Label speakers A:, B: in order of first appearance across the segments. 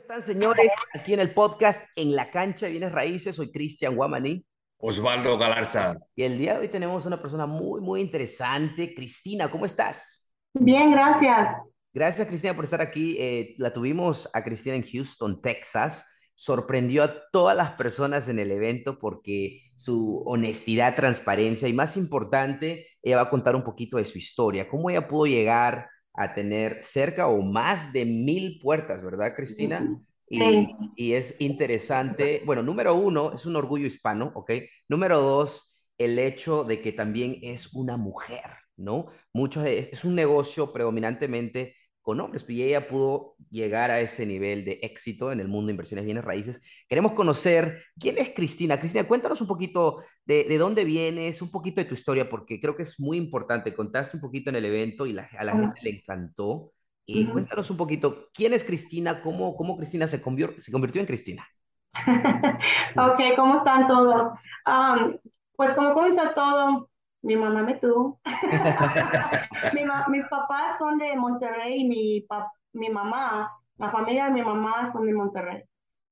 A: están, señores? Aquí en el podcast En la cancha de bienes raíces, soy Cristian Guamaní.
B: Osvaldo Galarza.
A: Y el día de hoy tenemos una persona muy, muy interesante. Cristina, ¿cómo estás?
C: Bien, gracias.
A: Gracias, Cristina, por estar aquí. Eh, la tuvimos a Cristina en Houston, Texas. Sorprendió a todas las personas en el evento porque su honestidad, transparencia y más importante, ella va a contar un poquito de su historia, cómo ella pudo llegar a tener cerca o más de mil puertas, ¿verdad, Cristina? Y, y, es interesante, bueno, número uno, es un orgullo hispano, ¿ok? Número dos, el hecho de que también es una mujer, ¿no? Muchos es un negocio predominantemente con hombres, y ella pudo llegar a ese nivel de éxito en el mundo de inversiones bienes raíces. Queremos conocer quién es Cristina. Cristina, cuéntanos un poquito de, de dónde vienes, un poquito de tu historia, porque creo que es muy importante. Contaste un poquito en el evento y la, a la gente le encantó. Y cuéntanos un poquito, ¿quién es Cristina? ¿Cómo, cómo Cristina se, convirtió, se convirtió en Cristina?
C: ok, ¿cómo están todos? Um, pues como comenzó todo, mi mamá me tuvo. mi mis papás son de Monterrey, mi, mi mamá, la familia de mi mamá son de Monterrey.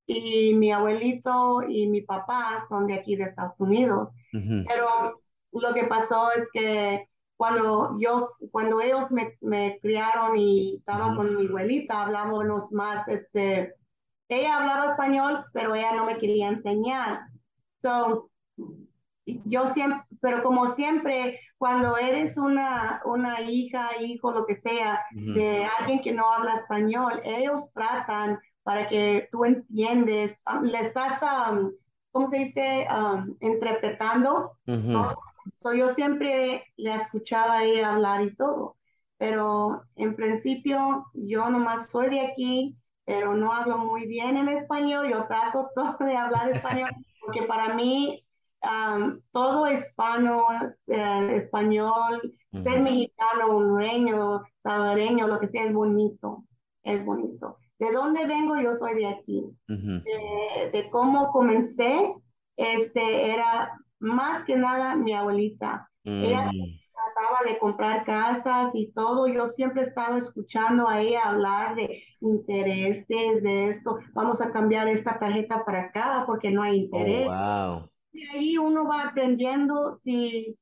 C: Y mi abuelito y mi papá son de aquí de Estados Unidos. Pero lo que pasó es que cuando yo, cuando ellos me, me criaron y estaba con mi abuelita, hablábamos más, este, ella hablaba español, pero ella no me quería enseñar. So, yo siempre, pero como siempre, cuando eres una, una hija, hijo, lo que sea, de alguien que no habla español, ellos tratan para que tú entiendes, um, le estás, um, ¿cómo se dice? Um, interpretando. yo siempre le escuchaba a ella hablar y todo, pero en principio yo nomás soy de aquí, pero no hablo muy bien el español, yo trato todo de hablar español, porque para mí todo hispano, eh, español, ser mexicano, hondureño, salvadoreño, lo que sea, es bonito, es bonito. ¿De dónde vengo? Yo soy de aquí. de, cómo comencé, este, era más que nada mi abuelita. Ella mm. trataba de comprar casas y todo. Yo siempre estaba escuchando a ella hablar de intereses, de esto. Vamos a cambiar esta tarjeta para acá porque no hay oh, interés. wow de ahí uno va aprendiendo si,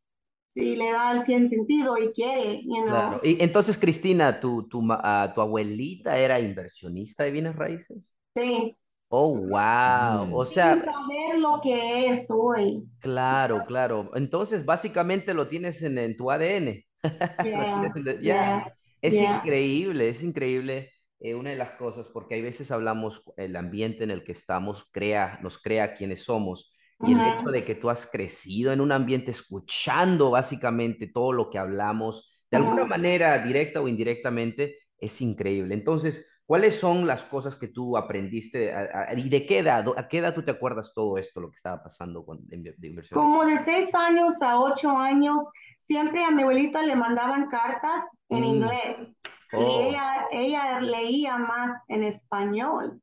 C: si le da el 100 sentido y quiere.
A: claro. Y entonces, Cristina, ¿tu, tu, uh, ¿tu abuelita era inversionista de bienes raíces?
C: Sí.
A: Oh, wow. O sea.
C: Sin saber lo que es hoy.
A: Claro, claro. Entonces, básicamente lo tienes en, en tu ADN. Yeah, Es increíble, es increíble. Eh, una de las cosas, porque hay veces hablamos, el ambiente en el que estamos crea, nos crea quienes somos, y el hecho de que tú has crecido en un ambiente escuchando básicamente todo lo que hablamos, de alguna manera, directa o indirectamente, es increíble. Entonces, ¿cuáles son las cosas que tú aprendiste y de qué edad, a qué edad tú te acuerdas todo esto, lo que estaba pasando con de, inversión?
C: Como de seis años a ocho años, siempre a mi abuelita le mandaban cartas en mm. inglés. Y oh. ella, ella leía más en español.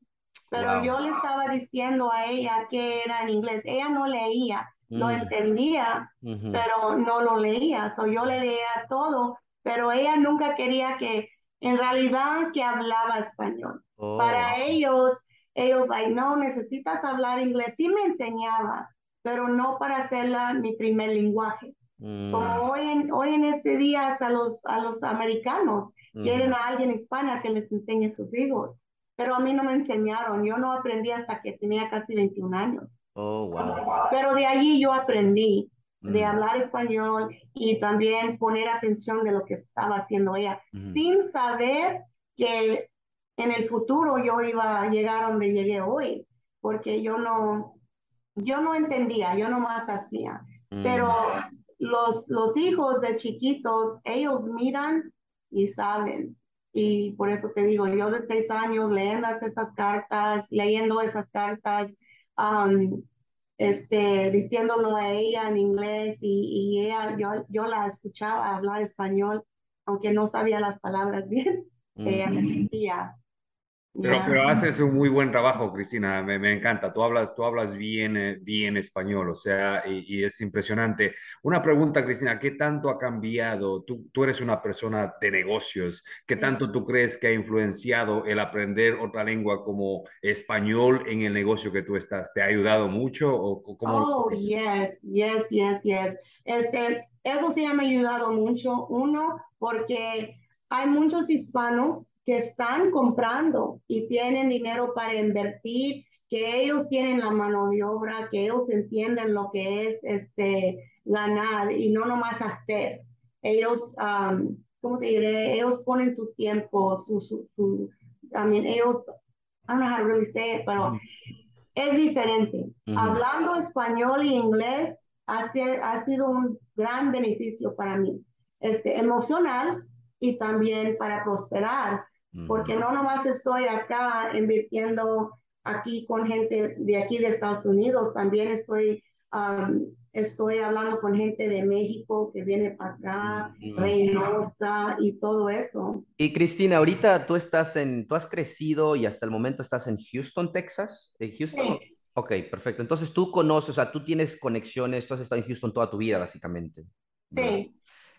C: Pero yo le estaba diciendo a ella que era en inglés. Ella no leía, lo mm. entendía, pero no lo leía. So, yo le leía todo, pero ella nunca quería que, en realidad, que hablaba español. Para oh. ellos, ellos, ay, no, necesitas hablar inglés. Sí me enseñaba, pero no para hacerla mi primer lenguaje. Como mm. hoy en, hoy en este día hasta los, a los americanos quieren a alguien hispana que les enseñe a sus hijos pero a mí no me enseñaron, yo no aprendí hasta que tenía casi 21 años.
A: Oh, wow.
C: Pero de allí yo aprendí de mm. hablar español y también poner atención de lo que estaba haciendo ella, mm. sin saber que en el futuro yo iba a llegar donde llegué hoy, porque yo no, yo no entendía, yo nomás hacía. Pero mm. los, los hijos de chiquitos, ellos miran y saben. Y por eso te digo, yo de seis años leyendo esas cartas, leyendo esas cartas, este, diciéndolo a ella en inglés y, ella, yo, yo la escuchaba hablar español, aunque no sabía las palabras bien, ella me decía.
B: Pero,
C: Yeah.
B: pero haces un muy buen trabajo, Cristina. Me, me encanta. Tú hablas, tú hablas bien, eh, bien español, o sea, y, y es impresionante. Una pregunta, Cristina, ¿qué tanto ha cambiado? Tú, tú eres una persona de negocios. ¿Qué tanto tú crees que ha influenciado el aprender otra lengua como español en el negocio que tú estás? ¿Te ha ayudado mucho o cómo?
C: Oh, yes, yes, yes, yes. Este, eso sí me ha ayudado mucho. Uno, porque hay muchos hispanos que están comprando y tienen dinero para invertir, que ellos tienen la mano de obra, que ellos entienden lo que es este ganar y no nomás hacer. Ellos, um, ¿cómo te diré? Ellos ponen su tiempo, su, su, su, también ellos, I don't know how to really say it, pero es diferente.
A: Ujú.
C: Hablando español y inglés ha, ha sido un gran beneficio para mí, este, emocional y también para prosperar, porque no nomás estoy acá invirtiendo aquí con gente de aquí de Estados Unidos, también estoy, um, estoy hablando con gente de México que viene para acá. Reynosa y todo eso.
A: Y Cristina, ahorita tú estás en, tú has crecido y hasta el momento estás en Houston, Texas. ¿En Houston?
C: Sí.
A: Ok, perfecto. Entonces tú conoces, o sea, tú tienes conexiones, tú has estado en Houston toda tu vida, básicamente. ¿verdad?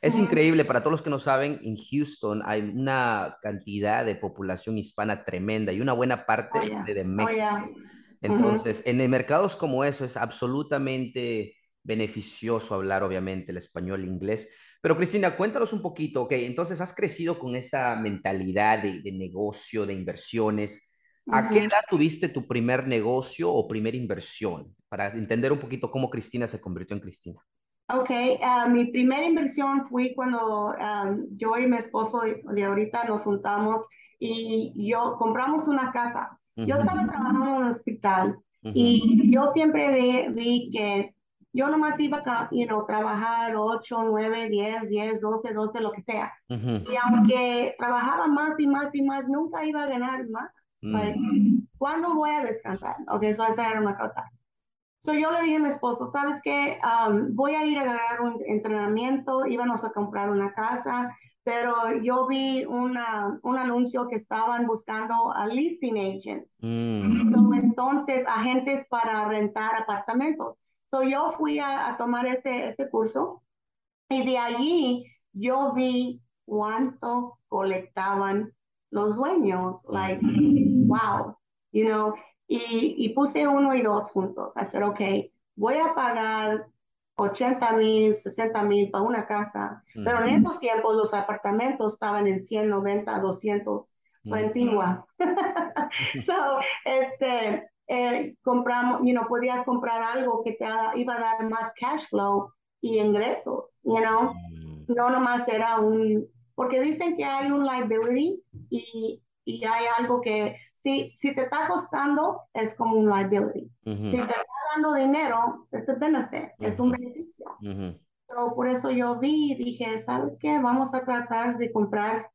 A: Es increíble, para todos los que no saben, en Houston hay una cantidad de población hispana tremenda y una buena parte
C: Oh, yeah.
A: de, de
C: Oh,
A: México.
C: yeah.
A: Entonces, en mercados como eso es absolutamente beneficioso hablar, obviamente, el español e inglés. Pero Cristina, cuéntanos un poquito, ok, entonces has crecido con esa mentalidad de, de negocio, de inversiones. ¿A qué edad tuviste tu primer negocio o primera inversión? Para entender un poquito cómo Cristina se convirtió en Cristina.
C: Ok, ah, mi primera inversión fue cuando ah, yo y mi esposo de, ahorita nos juntamos y yo compramos una casa. Yo
A: Ujú,
C: estaba trabajando en un hospital
A: ujú,
C: y yo siempre vi, vi que yo nomás iba a you know, trabajar 8, 9, 10, 10, 12, 12, lo que sea.
A: ujú,
C: Y aunque trabajaba más y más y más, nunca iba a ganar más. Like,
A: mm,
C: ¿cuándo voy a descansar? Ok, eso esa era una cosa. So yo le dije a mi esposo, ¿sabes qué? Um, voy a ir a agarrar un entrenamiento, íbamos a comprar una casa, pero yo vi una, un anuncio que estaban buscando a leasing agents.
A: mm,
C: So, entonces, agentes para rentar apartamentos. So yo fui a, a tomar ese, ese curso y de allí yo vi cuánto colectaban los dueños. Like, wow, you know, y, y puse uno y dos juntos. I said, ok, voy a pagar 80 mil, 60 mil para una casa, pero en esos tiempos los apartamentos estaban en 100, 90, 200, so
A: ujú,
C: antigua. So, este, eh, compramos, you know, podías comprar algo que te iba a dar más cash flow y ingresos, you know,
A: mm,
C: no nomás era un, porque dicen que hay un liability y, y hay algo que si, si te está costando es como un liability. Si
A: ujú,
C: te está dando dinero, es un benefit, es un beneficio.
A: ujú.
C: So, por eso yo vi y dije, ¿sabes qué? Vamos a tratar de comprar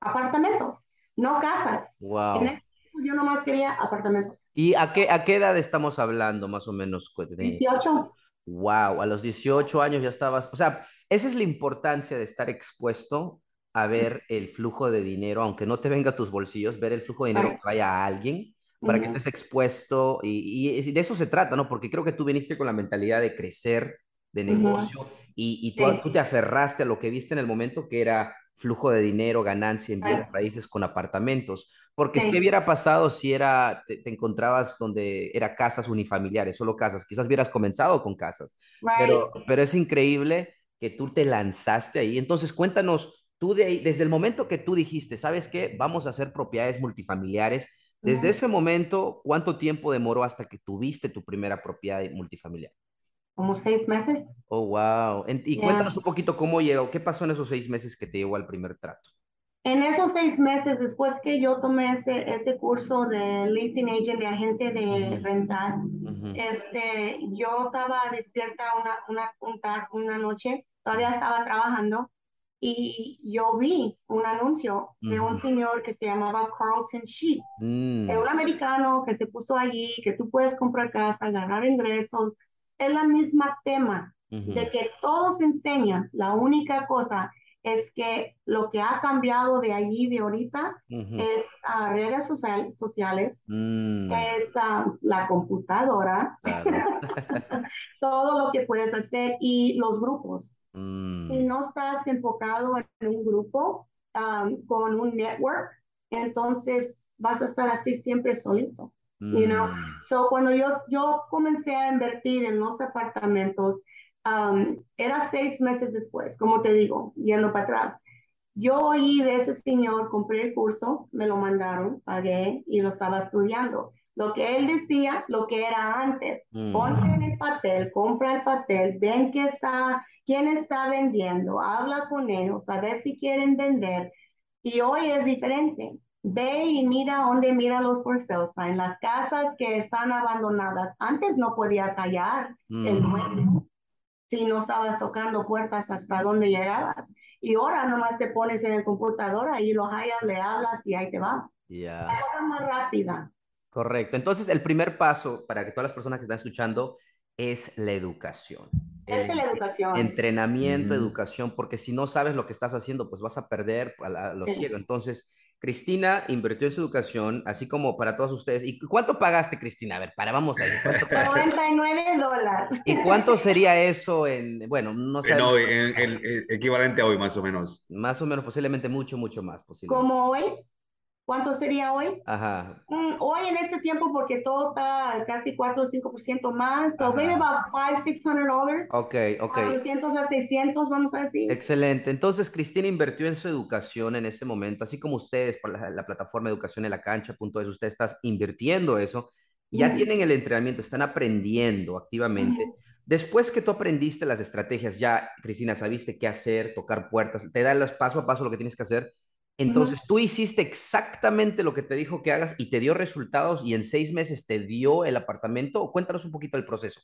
C: apartamentos, no casas. En
A: Wow.
C: ese tiempo yo nomás quería apartamentos.
A: ¿Y a qué, a qué edad estamos hablando, más o menos? cu- de-
C: 18.
A: Wow, a los 18 años ya estabas, o sea, esa es la importancia de estar expuesto a ver el flujo de dinero, aunque no te venga a tus bolsillos, ver el flujo de dinero que vaya a alguien para que estés expuesto y, y de eso se trata, ¿no? Porque creo que tú viniste con la mentalidad de crecer, de negocio y, y tú,
C: Sí.
A: tú te aferraste a lo que viste en el momento que era flujo de dinero, ganancia en bienes
C: Right.
A: raíces con apartamentos. Porque es que
C: Sí.
A: hubiera pasado si era, te, te encontrabas donde era casas unifamiliares, solo casas. Quizás hubieras comenzado con casas,
C: Right.
A: pero, pero es increíble que tú te lanzaste ahí. Entonces, cuéntanos, tú de desde el momento que tú dijiste, ¿sabes qué? Vamos a hacer propiedades multifamiliares. Desde ese momento, ¿cuánto tiempo demoró hasta que tuviste tu primera propiedad multifamiliar?
C: Como seis meses.
A: Oh, wow. En- y
C: Yeah.
A: cuéntanos un poquito cómo llegó, qué pasó en esos seis meses que te llevó al primer trato.
C: En esos seis meses, después que yo tomé ese, ese curso de leasing agent, de agente de rentar,
A: Ujú,
C: este, yo estaba despierta una, una, un tar- una noche, todavía estaba trabajando, y yo vi un anuncio de un señor que se llamaba Carlton Sheets.
A: Mm,
C: Es un americano que se puso allí, que tú puedes comprar casa, ganar ingresos. Es la misma tema de que todos enseñan. La única cosa es que lo que ha cambiado de allí, de ahorita,
A: Ujú.
C: es ah, redes social- sociales,
A: Mm,
C: es ah, la computadora,
A: claro.
C: todo lo que puedes hacer y los grupos. Si
A: Mm,
C: no estás enfocado en un grupo um, con un network, entonces vas a estar así siempre solito. You know?
A: mm,
C: So, cuando yo, yo comencé a invertir en los apartamentos, um, era seis meses después, como te digo, yendo para atrás. Yo oí de ese señor, compré el curso, me lo mandaron, pagué y lo estaba estudiando. Lo que él decía, lo que era antes.
A: mm.
C: Ponte en el papel, compra el papel, ven qué está, quién está vendiendo, habla con ellos, a ver si quieren vender. Y hoy es diferente. Ve y mira dónde miran los sale sign, las casas que están abandonadas. Antes no podías hallar el dueño si no estabas tocando puertas hasta donde llegabas. Y ahora nomás te pones en el computador, ahí lo hallas, le hablas y ahí te va. La cosa más rápida.
A: Correcto. Entonces, el primer paso para que todas las personas que están escuchando es la educación.
C: Es
A: El
C: la educación.
A: entrenamiento, educación, porque si no sabes lo que estás haciendo, pues vas a perder a, la- a lo
C: Sí.
A: ciego. Entonces, Cristina invirtió en su educación, así como para todos ustedes. ¿Y cuánto pagaste, Cristina? A ver, para, vamos a ir. ¿Cuánto pagaste?
C: 99 dólares.
A: ¿Y cuánto sería eso en, bueno, no sabemos,
B: hoy, en- el, el equivalente a hoy, más o menos.
A: más o menos, posiblemente mucho, mucho más, posiblemente.
C: Como hoy, ¿cuánto sería hoy?
A: Ajá.
C: Mm, hoy en este tiempo, porque todo está casi 4 o 5% más, so
A: Ajá.
C: maybe about 500, 600 dollars.
A: Ok, ok.
C: 400 a 600, vamos a decir.
A: Excelente. Entonces, Cristina invirtió en su educación en ese momento, así como ustedes por la, la plataforma Educación en la Cancha.es, usted está invirtiendo eso, ya
C: Ujú.
A: tienen el entrenamiento, están aprendiendo activamente.
C: Ujú.
A: Después que tú aprendiste las estrategias, ya, Cristina, sabiste qué hacer, tocar puertas, te da las paso a paso lo que tienes que hacer. Entonces, tú hiciste exactamente lo que te dijo que hagas y te dio resultados y en seis meses te dio el apartamento. Cuéntanos un poquito el proceso.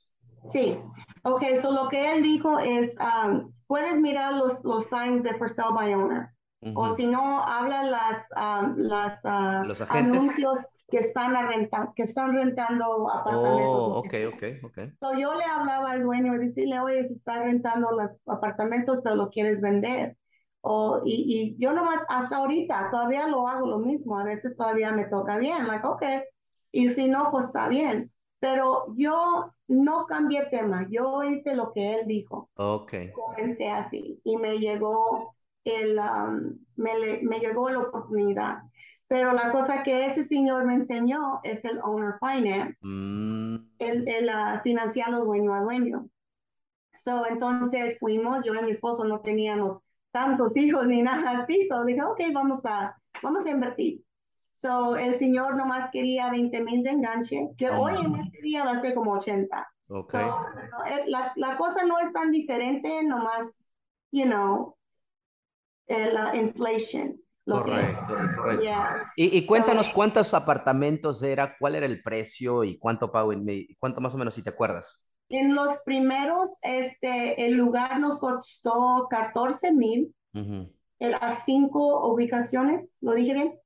C: Sí, ok, so lo que él dijo es, um, puedes mirar los, los signs de for sale by owner, o
A: Ujú.
C: si no, habla las, um, las ah,
A: Los
C: anuncios que están, a renta- que están rentando apartamentos.
A: Oh, ok, ok, ok.
C: So, yo le hablaba al dueño y decirle, oye, se está rentando los apartamentos, pero lo quieres vender. O, y, y yo nomás, hasta ahorita, todavía lo hago lo mismo. A veces todavía me toca bien, like, ok. Y si no, pues está bien. Pero yo no cambié tema. Yo hice lo que él dijo.
A: Ok.
C: Comencé así y me llegó el, um, me, me llegó la oportunidad. Pero la cosa que ese señor me enseñó es el owner finance
A: Mm,
C: el, el ah, financiarlo dueño a dueño. So, entonces fuimos, yo y mi esposo no teníamos tantos hijos ni nada así, so dije, ok, vamos a, vamos a invertir. So, el señor nomás quería 20 mil de enganche, que hoy en este día va a ser como 80.
A: ok.
C: So, eh, la, la cosa no es tan diferente, nomás, you know, eh, la inflation. Lo que-
A: Correcto, correcto.
C: Yeah.
A: Y, y cuéntanos
C: So-
A: cuántos apartamentos era, cuál era el precio y cuánto pago, cuánto más o menos si te acuerdas.
C: En los primeros, este, el lugar nos costó 14 mil.
A: Ujú.
C: en las cinco ubicaciones, ¿lo dije bien?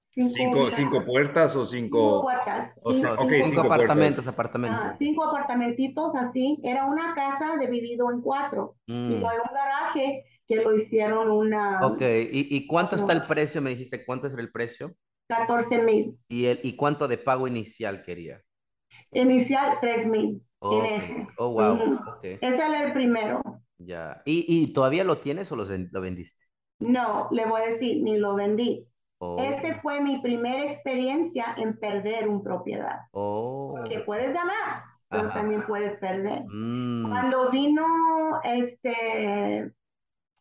B: ¿Cinco,
C: ubicaciones.
B: cinco puertas o
C: Cinco
B: cinco?
C: puertas.
B: o
C: cinco,
B: sea, ok,
A: cinco,
B: cinco
A: apartamentos,
C: ah,
A: apartamentos.
C: cinco apartamentitos así. Era una casa dividido en cuatro. Y
A: Mm,
C: luego un garaje que lo hicieron una
A: Ok, ¿Y, y cuánto está el
C: No.
A: precio? Me dijiste, ¿cuánto es el precio?
C: 14 mil.
A: ¿Y, el, ¿Y cuánto de pago inicial quería?
C: Inicial 3 mil.
A: Ok,
C: En ese.
A: Oh, wow.
C: Ujú.
A: Ok,
C: Ese era el primero.
A: ya. ¿Y, y todavía lo tienes o los lo vendiste?
C: No, le voy a decir, ni lo vendí.
A: Oh,
C: Ese fue mi primera experiencia en perder una propiedad.
A: oh,
C: Que puedes ganar, pero
A: Ajá.
C: también puedes perder.
A: mm,
C: Cuando vino este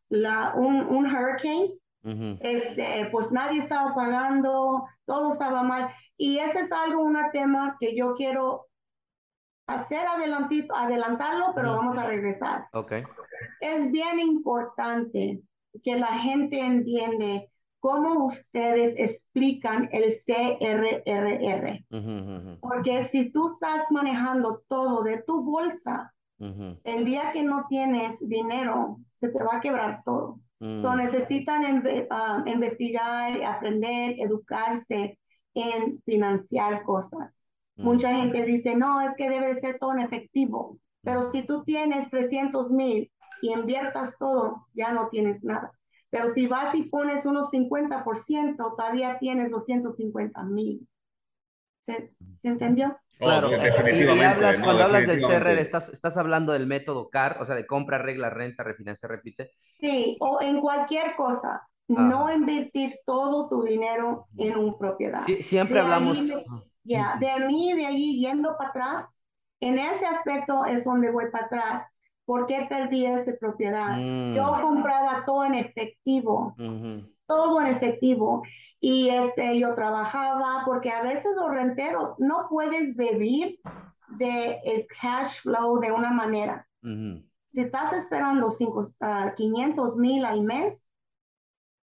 C: la, un, un hurricane,
A: ujú.
C: este, pues nadie estaba pagando, todo estaba mal. Y ese es algo, un tema que yo quiero hacer adelantito, adelantarlo, pero vamos a regresar.
A: Ok,
C: Es bien importante que la gente entiende cómo ustedes explican el CRRR. Porque si tú estás manejando todo de tu bolsa, el día que no tienes dinero, se te va a quebrar todo. So,
A: mm,
C: necesitan ah, investigar, aprender, educarse en financiar cosas.
A: mm.
C: Mucha gente dice, no, es que debe de ser todo en efectivo. Pero si tú tienes 300 mil y inviertas todo, ya no tienes nada. Pero si vas y pones unos 50%, todavía tienes los 150 mil. ¿Se, ¿Se, entendió?
A: Oh, claro, definitivamente, y, hablas, no, cuando hablas del CRR, estás, estás hablando del método CAR, o sea, de compra, regla, renta, refinancia, repite.
C: Sí, o en cualquier cosa. Ajá. No invertir todo tu dinero en una propiedad.
A: Sí, siempre de hablamos.
C: Ya, de mí, de allí, yendo para atrás, en ese aspecto es donde voy para atrás. ¿Por qué perdí esa propiedad? Mm. Yo compraba todo en efectivo. Uh -huh todo en efectivo. Y este, yo trabajaba porque a veces los renteros no puedes vivir de el cash flow de una manera. Uh -huh. Si estás esperando cinco, uh, 500 mil al mes,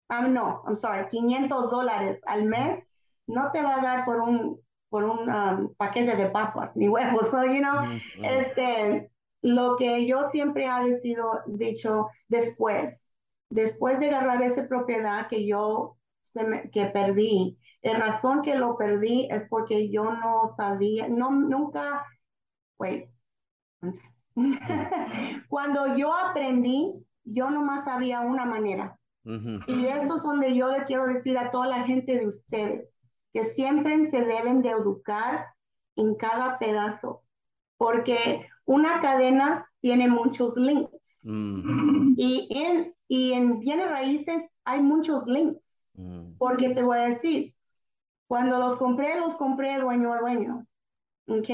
C: um, no, I'm sorry, 500 dólares al mes, no te va a dar por un, por un um, paquete de papas ni huevos, so, you know, uh -huh. este, lo que yo siempre he decido, dicho después, después de agarrar esa propiedad que yo se me, que perdí, la razón que lo perdí es porque yo no sabía, no, nunca, wait, cuando yo aprendí, yo nomás sabía una manera. Uh -huh. Y eso es donde yo le quiero decir a toda la gente de ustedes, que siempre se deben de educar en cada pedazo, porque una cadena tiene muchos links. Uh -huh. Y en y en bienes raíces hay muchos links, mm. porque te voy a decir, cuando los compré, los compré dueño a dueño, ¿ok?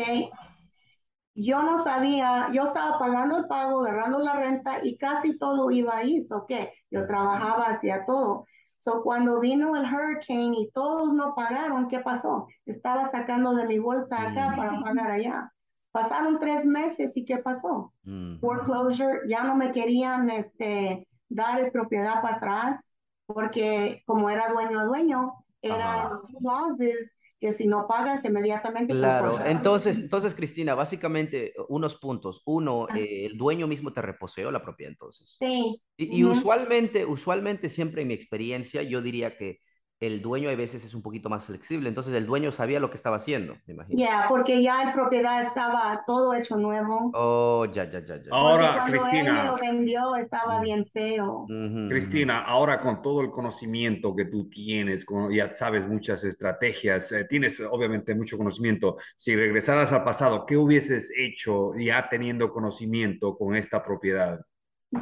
C: Yo no sabía, yo estaba pagando el pago, agarrando la renta y casi todo iba ahí, ¿so qué? Yo trabajaba, hacía todo. So, cuando vino el hurricane y todos no pagaron, ¿qué pasó? Estaba sacando de mi bolsa acá mm. para pagar allá. Pasaron tres meses y ¿qué pasó? Mm. Foreclosure, ya no me querían, este, dar propiedad para atrás, porque como era dueño a dueño, era los clauses que si no pagas inmediatamente.
A: Claro, entonces, entonces Cristina, básicamente unos puntos. Uno, eh, el dueño mismo te reposeó la propiedad entonces.
C: Sí.
A: Y, y uh -huh. usualmente, usualmente siempre en mi experiencia, yo diría que el dueño a veces es un poquito más flexible, entonces el dueño sabía lo que estaba haciendo, me imagino.
C: Ya, yeah, porque ya el propiedad estaba todo hecho nuevo.
A: Oh, ya, ya, ya, ya.
B: Ahora,
C: cuando
B: Cristina.
C: Él me lo vendió estaba bien feo.
B: Uh -huh. Cristina, ahora con todo el conocimiento que tú tienes, con, ya sabes muchas estrategias, eh, tienes obviamente mucho conocimiento. Si regresaras al pasado, ¿qué hubieses hecho ya teniendo conocimiento con esta propiedad?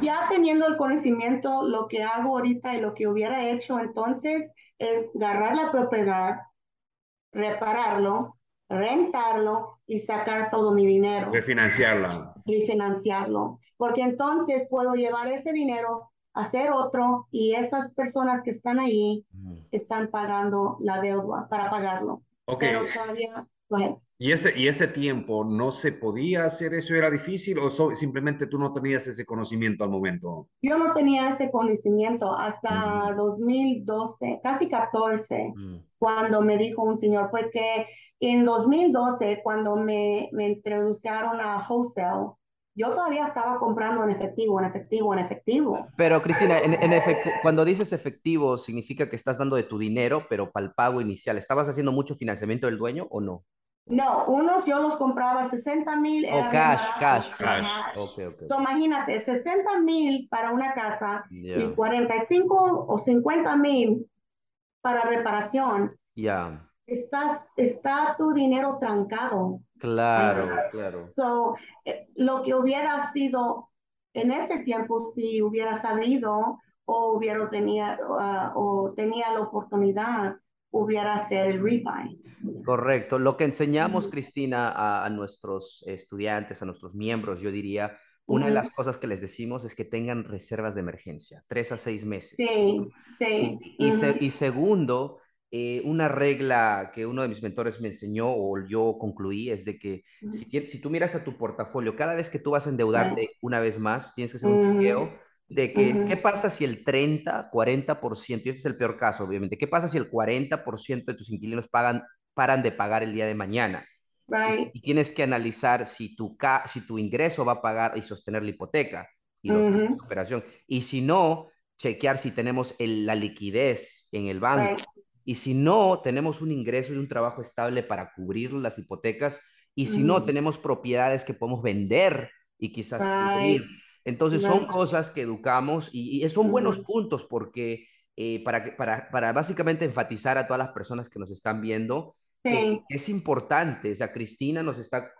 C: Ya teniendo el conocimiento, lo que hago ahorita y lo que hubiera hecho entonces es agarrar la propiedad, repararlo, rentarlo y sacar todo mi dinero.
B: Refinanciarla.
C: Refinanciarlo. Porque entonces puedo llevar ese dinero, hacer otro y esas personas que están ahí están pagando la deuda para pagarlo.
B: Okay.
C: Pero todavía, go ahead.
B: ¿Y ese, ¿Y ese tiempo no se podía hacer eso? ¿Era difícil o so, simplemente tú no tenías ese conocimiento al momento?
C: Yo no tenía ese conocimiento hasta uh -huh. 2012, casi 14, uh -huh. cuando me dijo un señor, porque en 2012, cuando me, me introducieron a wholesale, yo todavía estaba comprando en efectivo, en efectivo, en efectivo.
A: Pero Cristina, en, en efecto, cuando dices efectivo, significa que estás dando de tu dinero, pero para el pago inicial. ¿Estabas haciendo mucho financiamiento del dueño o no?
C: No, unos yo los compraba 60 mil.
A: Oh, cash, cash, cash, cash.
C: Okay, okay. So, imagínate, 60 mil para una casa yeah. y 45 o 50 mil para reparación.
A: Ya. Yeah.
C: Estás, está tu dinero trancado.
A: Claro, claro.
C: So, eh, lo que hubiera sido en ese tiempo, si hubiera sabido o hubiera tenía, uh, o tenía la oportunidad, hubiera ser el refi.
A: Correcto. Lo que enseñamos, Cristina, a, a, nuestros estudiantes, a nuestros miembros, yo diría, una uh -huh. de las cosas que les decimos es que tengan reservas de emergencia, tres a seis meses.
C: Sí, sí.
A: Y, y, uh -huh. se, y segundo, eh, una regla que uno de mis mentores me enseñó o yo concluí es de que uh -huh. si, si, tú miras a tu portafolio, cada vez que tú vas a endeudarte una vez más, tienes que hacer un chequeo de que, uh -huh. ¿qué pasa si el 30, 40%, y este es el peor caso, obviamente, ¿qué pasa si el 40% de tus inquilinos pagan, paran de pagar el día de mañana?
C: Right.
A: Y, y, tienes que analizar si tu, ca si tu ingreso va a pagar y sostener la hipoteca y los uh -huh. de operación. Y si no, chequear si tenemos el, la liquidez en el banco. Right. Y si no, tenemos un ingreso y un trabajo estable para cubrir las hipotecas. Y si uh -huh. no, tenemos propiedades que podemos vender y quizás right. cubrir. Entonces son cosas que educamos y, son buenos puntos porque eh, para, para, para básicamente enfatizar a todas las personas que nos están viendo que es importante. O sea, Cristina nos está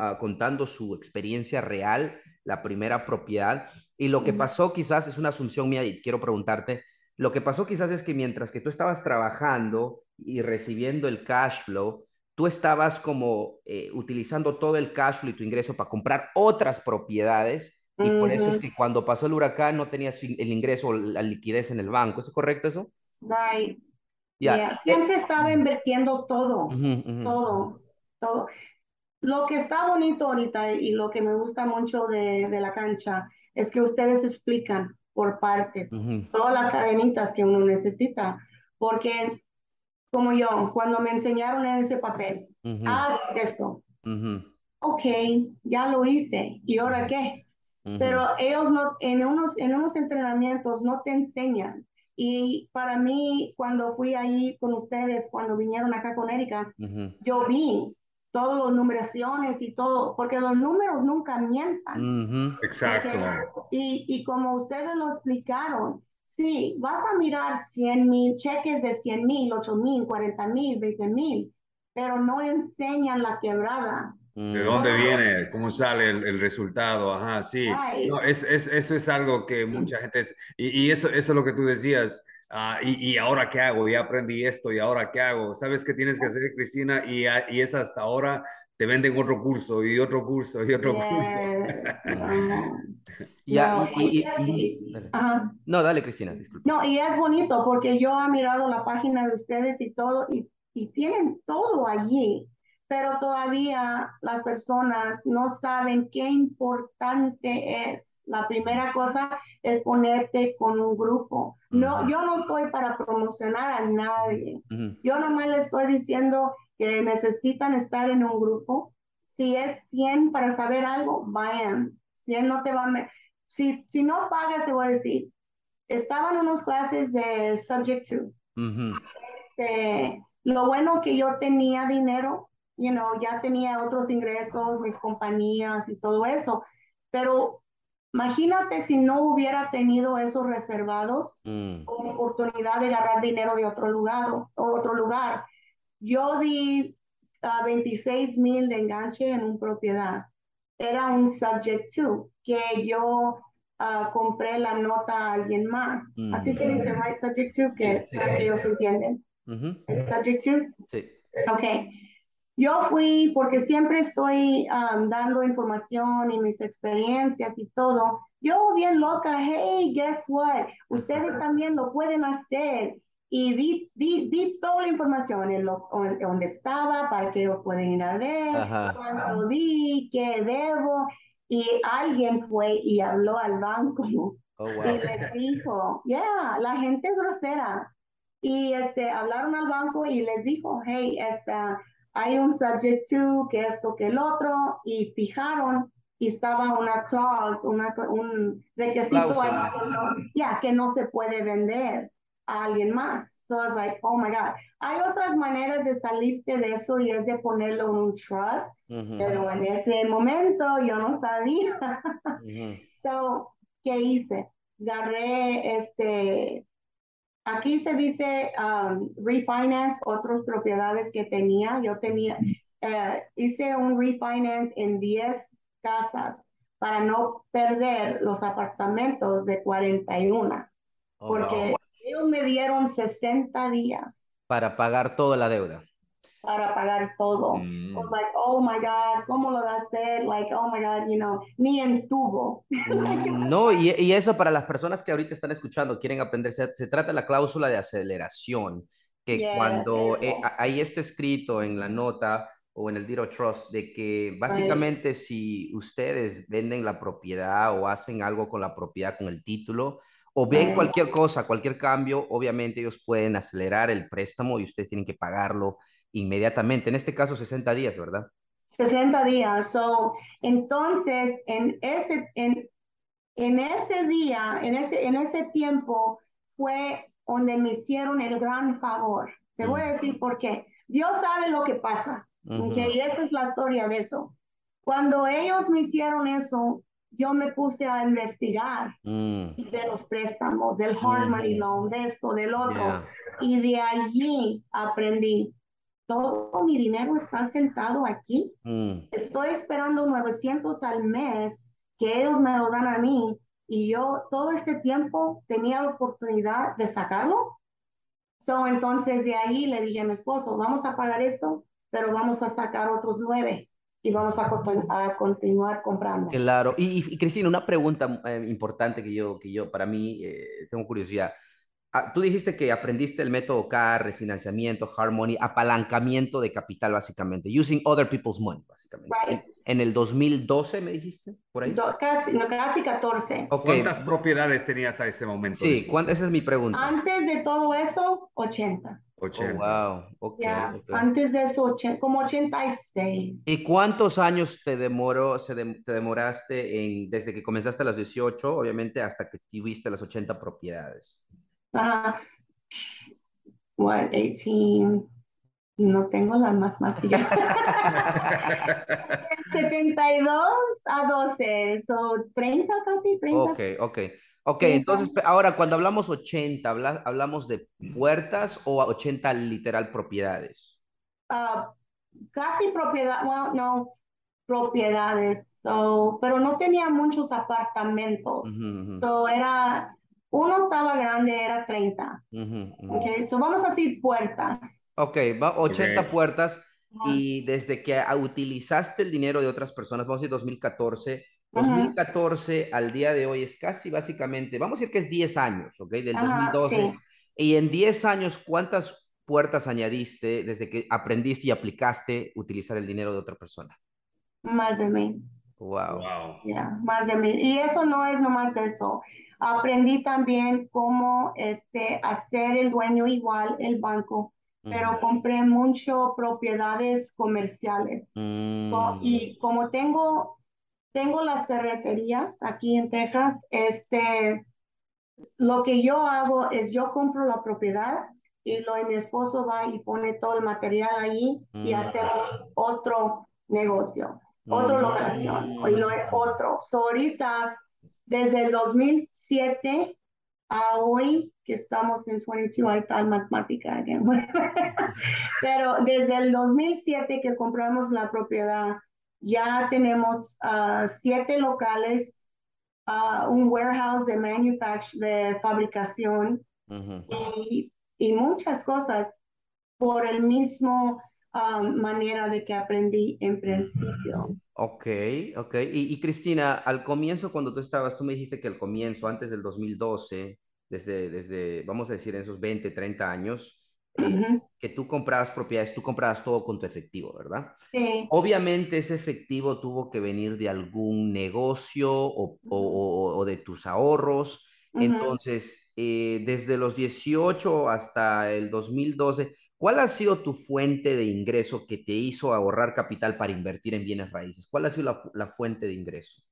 A: ah, contando su experiencia real, la primera propiedad. Y lo que pasó quizás es una asunción mía y quiero preguntarte, lo que pasó quizás es que mientras que tú estabas trabajando y recibiendo el cash flow, tú estabas como eh, utilizando todo el cash flow y tu ingreso para comprar otras propiedades y por eso es que cuando pasó el huracán no tenías el ingreso la liquidez en el banco. ¿Es correcto eso?
C: Right. Yeah. Siempre estaba invirtiendo todo, todo, todo. Lo que está bonito ahorita y lo que me gusta mucho de, de la cancha es que ustedes explican por partes todas las cadenitas que uno necesita. Porque como yo, cuando me enseñaron en ese papel, haz esto. Ok, ya lo hice. ¿Y ahora qué? Pero ellos no, en unos, en unos entrenamientos no te enseñan. Y para mí, cuando fui ahí con ustedes, cuando vinieron acá con Erika, yo vi todas las numeraciones y todo, porque los números nunca mientan.
B: Exacto.
C: y, y como ustedes lo explicaron, sí, vas a mirar 100 mil cheques de 100 mil, 8 mil, 40 mil, 20 mil, pero no enseñan la quebrada.
B: ¿De dónde viene? ¿Cómo sale el, resultado? Ajá, sí. No, es, es, eso es algo que mucha gente... y, y, eso, eso es lo que tú decías. Ah, y, y, ahora qué hago? Ya aprendí esto y ahora qué hago? ¿Sabes qué tienes que hacer, Cristina? Y, y es hasta ahora te venden otro curso y otro curso y otro curso.
A: ya, no, dale, Cristina, disculpa.
C: No, y es bonito porque yo he mirado la página de ustedes y todo, y, y tienen todo allí pero todavía las personas no saben qué importante es. La primera cosa es ponerte con un grupo. No, yo no estoy para promocionar a nadie. Yo nomás le estoy diciendo que necesitan estar en un grupo. Si es 100 para saber algo, vayan. 100 no te va a... Si, si no pagas, te voy a decir, estaban en unas clases de Subject to. este, lo bueno que yo tenía dinero you know, ya tenía otros ingresos, mis compañías y todo eso. Pero imagínate si no hubiera tenido esos reservados mm. con oportunidad de agarrar dinero de otro lugar. Otro lugar. Yo di uh, 26 mil de enganche en una propiedad. Era un subject to, que yo uh, compré la nota a alguien más. Así se dice, right? Subject to, que es que ellos entienden. subject to? Sí. Ok. Yo fui porque siempre estoy dando información y mis experiencias y todo. Yo bien loca, hey, guess what? Ustedes también lo pueden hacer. Y di, di, di toda la información en lo, donde estaba para que ellos puedan ir a ver, cuando di, qué debo. Y alguien fue y habló al banco oh, y les dijo, yeah, la gente es grosera. Y este, hablaron al banco y les dijo, hey, esta hay un subject to, que esto, que el otro, y fijaron y estaba una clause, una, un requisito ahí, ya, que no se puede vender a alguien más. So it's like, oh my God. Hay otras maneras de salirte de eso y es de ponerlo en un trust, pero en ese momento yo no sabía. So, ¿qué hice? Agarré este, Aquí se dice um, refinance otras propiedades que tenía. Yo tenía, eh, hice un refinance en 10 casas para no perder los apartamentos de 41. porque ellos me dieron 60 días.
A: Para pagar toda la deuda
C: para pagar todo. Mm. was like, oh my God, ¿cómo lo va a hacer? Like, oh my God, you know, ni en tubo.
A: Mm, no, y, y, eso para las personas que ahorita están escuchando, quieren aprender, se, trata de la cláusula de aceleración, que cuando eh, ahí está escrito en la nota o en el Deed Trust de que básicamente si ustedes venden la propiedad o hacen algo con la propiedad, con el título, o ven cualquier cosa, cualquier cambio, obviamente ellos pueden acelerar el préstamo y ustedes tienen que pagarlo inmediatamente. En este caso, 60 días, ¿verdad?
C: 60 días. So, entonces, en ese, en, en ese día, en ese, en ese tiempo, fue donde me hicieron el gran favor. Te voy a mm. decir por qué. Dios sabe lo que pasa. Y esa es la historia de eso. Cuando ellos me hicieron eso, yo me puse a investigar
A: Mm,
C: de los préstamos, del hard money
A: Ujú.
C: loan, de esto, del otro.
A: yeah.
C: Y de allí aprendí, todo mi dinero está sentado aquí.
A: Mm,
C: Estoy esperando 900 al mes que ellos me lo dan a mí y yo todo este tiempo tenía la oportunidad de sacarlo. So, entonces de ahí le dije a mi esposo, vamos a pagar esto, pero vamos a sacar otros nueve y vamos a, conti- a continuar comprando.
A: Claro. Y, y- y, Cristina, una pregunta eh, importante que yo, que yo, para mí, eh, tengo curiosidad. Ah, tú dijiste que aprendiste el método CAR, refinanciamiento, Harmony, apalancamiento de capital, básicamente. Using other people's money, básicamente.
C: Right.
A: En, en el 2012, me dijiste, por ahí.
C: Do- casi, no, casi 14.
A: Ok.
B: ¿Cuántas propiedades tenías a ese momento?
A: Sí, ¿cuán- esa es mi pregunta.
C: Antes de todo eso, 80.
A: Oh,
B: 80.
A: wow. Ok,
C: Ya,
A: ok.
C: antes de eso, como 86.
A: ¿Y cuántos años te demoró, se dem- te demoraste en, desde que comenzaste a los 18, obviamente, hasta que tuviste las 80 propiedades?
C: Ajá. What, 18? No tengo la matemática. 72 a 12, so 30 casi, 30.
A: Ok, ok. Ok,
C: Sí,
A: entonces
C: vamos.
A: pe- ahora cuando hablamos 80, habla- ¿hablamos de puertas o a 80 literal propiedades?
C: Ah, casi propiedad, well, no, propiedades, so, pero no tenía muchos apartamentos.
A: Ujú, ujú,
C: So era, uno estaba grande, era 30.
A: ujú, ujú.
C: Okay, so vamos a decir puertas.
A: Ok, va 80
B: Ok.
A: puertas y desde que utilizaste el dinero de otras personas, vamos a decir 2014,
C: Ajá.
A: 2014 al día de hoy es casi básicamente, vamos a decir que es 10 años, ¿ok? Del
C: Ajá,
A: 2012.
C: sí.
A: Y en 10 años, ¿cuántas puertas añadiste desde que aprendiste y aplicaste utilizar el dinero de otra persona?
C: Más de mí.
A: Wow.
B: Wow.
C: Ya, más de mil. Y eso no es nomás eso. Aprendí también cómo este, hacer el dueño igual el banco, pero compré mucho propiedades comerciales. Co-
A: Mm,
C: Y como tengo, tengo las ferreterías aquí en Texas, este, lo que yo hago es yo compro la propiedad y lo mi esposo va y pone todo el material ahí y
A: Mm.
C: hacemos otro negocio, otra
A: Mm.
C: locación y lo otro. So ahorita, desde el 2007 a hoy, que estamos en 22, ahí está la matemática again. Pero desde el 2007 que compramos la propiedad, ya tenemos ah, siete locales, ah, un warehouse de manufacture, de fabricación
A: ujú.
C: y, y muchas cosas por el mismo ah, manera de que aprendí en principio.
A: Ok, ok. Y, y Cristina, al comienzo, cuando tú estabas, tú me dijiste que al comienzo, antes del 2012, desde, desde, vamos a decir, en esos 20, 30 años, eh, que tú comprabas propiedades, tú comprabas todo con tu efectivo, ¿verdad?
C: Sí,
A: Obviamente ese efectivo tuvo que venir de algún negocio o, o- o- de tus ahorros. Entonces, eh, desde los 18 hasta el 2012, ¿cuál ha sido tu fuente de ingreso que te hizo ahorrar capital para invertir en bienes raíces? ¿Cuál ha sido la, la fuente de ingreso?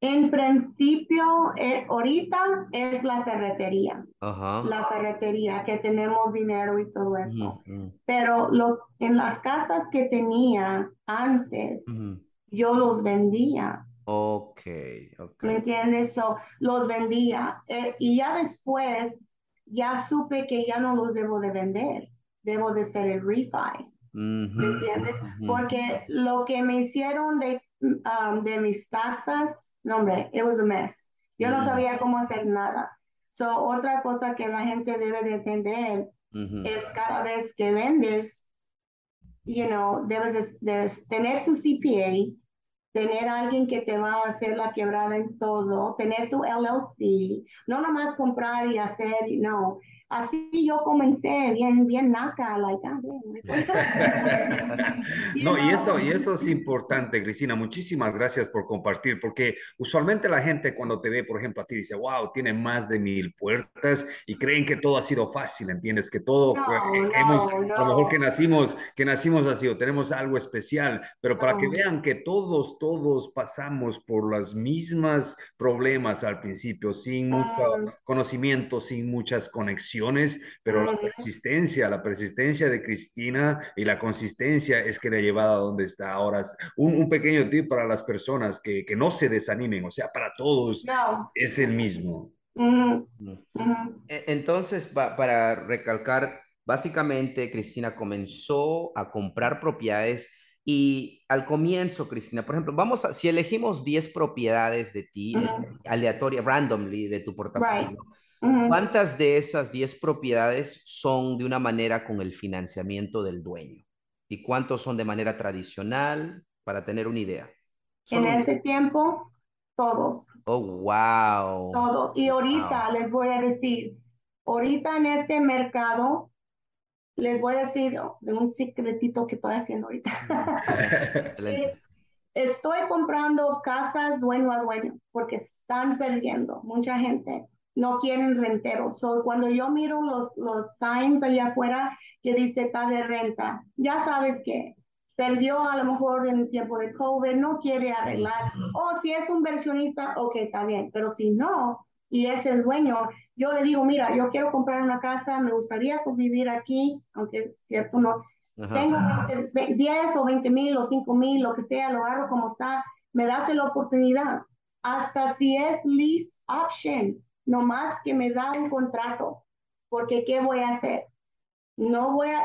C: En principio, eh, ahorita es la ferretería,
A: Ajá.
C: la ferretería que tenemos dinero y todo eso.
A: Ujú, ujú,
C: Pero lo, en las casas que tenía antes,
A: ujú.
C: yo los vendía,
A: Ok, ok.
C: ¿me entiendes? So, los vendía. Eh, y ya después, ya supe que ya no los debo de vender, debo de ser el refi, ¿me entiendes? Porque lo que me hicieron de, um, de mis taxas, no hombre, it was a mess. Yo no sabía cómo hacer nada. So, otra cosa que la gente debe de entender
A: Ujú.
C: es cada vez que vendes, you know, debes de, de tener tu CPA, tener a alguien que te va a hacer la quebrada en todo, tener tu LLC, no nomás comprar y hacer, no. Así yo comencé bien, bien naca, like, ah,
B: No, y eso, y eso es importante, Cristina. Muchísimas gracias por compartir, porque usualmente la gente cuando te ve, por ejemplo, a ti dice, wow, tiene más de mil puertas y creen que todo ha sido fácil, ¿entiendes? Que todo,
C: No,
B: eh,
C: no,
B: hemos, a lo mejor
C: no.
B: que nacimos, que nacimos así o tenemos algo especial, pero para que
C: No.
B: vean que todos, todos pasamos por las mismas problemas al principio, sin mucho
C: Mm.
B: conocimiento, sin muchas conexiones pero la persistencia, la persistencia de Cristina y la consistencia es que le ha llevado a donde está ahora. Un, un pequeño tip para las personas que, que, no se desanimen, o sea, para todos no. es el mismo.
A: E, entonces, para recalcar, básicamente Cristina comenzó a comprar propiedades y al comienzo, Cristina, por ejemplo, vamos a, si elegimos 10 propiedades de ti, uh -huh. aleatoria, randomly de tu portafolio, right. Uh -huh. ¿cuántas de esas 10 propiedades son de una manera con el financiamiento del dueño? ¿Y cuántos son de manera tradicional? Para tener una idea.
C: En ese tiempo, todos.
A: Oh, wow.
C: Todos. Y ahorita wow. les voy a decir, ahorita en este mercado, les voy a decir de un secretito que estoy haciendo ahorita. Estoy comprando casas dueño a dueño porque están perdiendo. Mucha gente no quieren renteros. So, cuando yo miro los, los signs allá afuera que dice está de renta, ya sabes que perdió a lo mejor en el tiempo de COVID, no quiere arreglar. O si es un versionista, ok, está bien. Pero si no, y es el dueño, yo le digo, mira, yo quiero comprar una casa, me gustaría vivir aquí, aunque es cierto, no. Ajá. Tengo 20, 10 o 20 mil o 5 mil, lo que sea, lo agarro como está, me das la oportunidad. Hasta si es lease option, nomás que me da un contrato, porque ¿qué voy a hacer? No voy a,